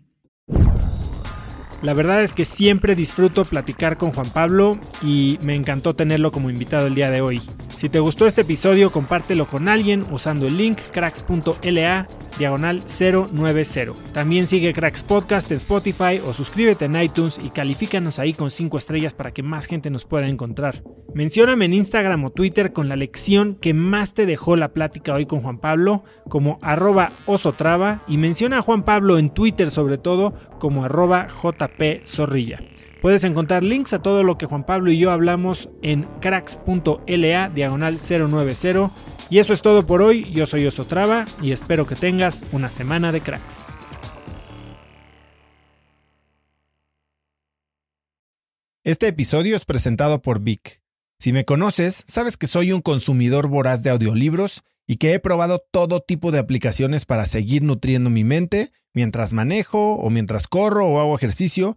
La verdad es que siempre disfruto platicar con Juan Pablo y me encantó tenerlo como invitado el día de hoy. Si te gustó este episodio, compártelo con alguien usando el link cracks.la diagonal 090. También sigue Cracks Podcast en Spotify o suscríbete en iTunes y califícanos ahí con 5 estrellas para que más gente nos pueda encontrar. Mencióname en Instagram o Twitter con la lección que más te dejó la plática hoy con Juan Pablo como arroba osotrava y menciona a Juan Pablo en Twitter sobre todo como arroba jpzorrilla. Puedes encontrar links a todo lo que Juan Pablo y yo hablamos en cracks.la diagonal 090. Y eso es todo por hoy. Yo soy Osotrava y espero que tengas una semana de cracks. Este episodio es presentado por Vic. Si me conoces, sabes que soy un consumidor voraz de audiolibros y que he probado todo tipo de aplicaciones para seguir nutriendo mi mente mientras manejo o mientras corro o hago ejercicio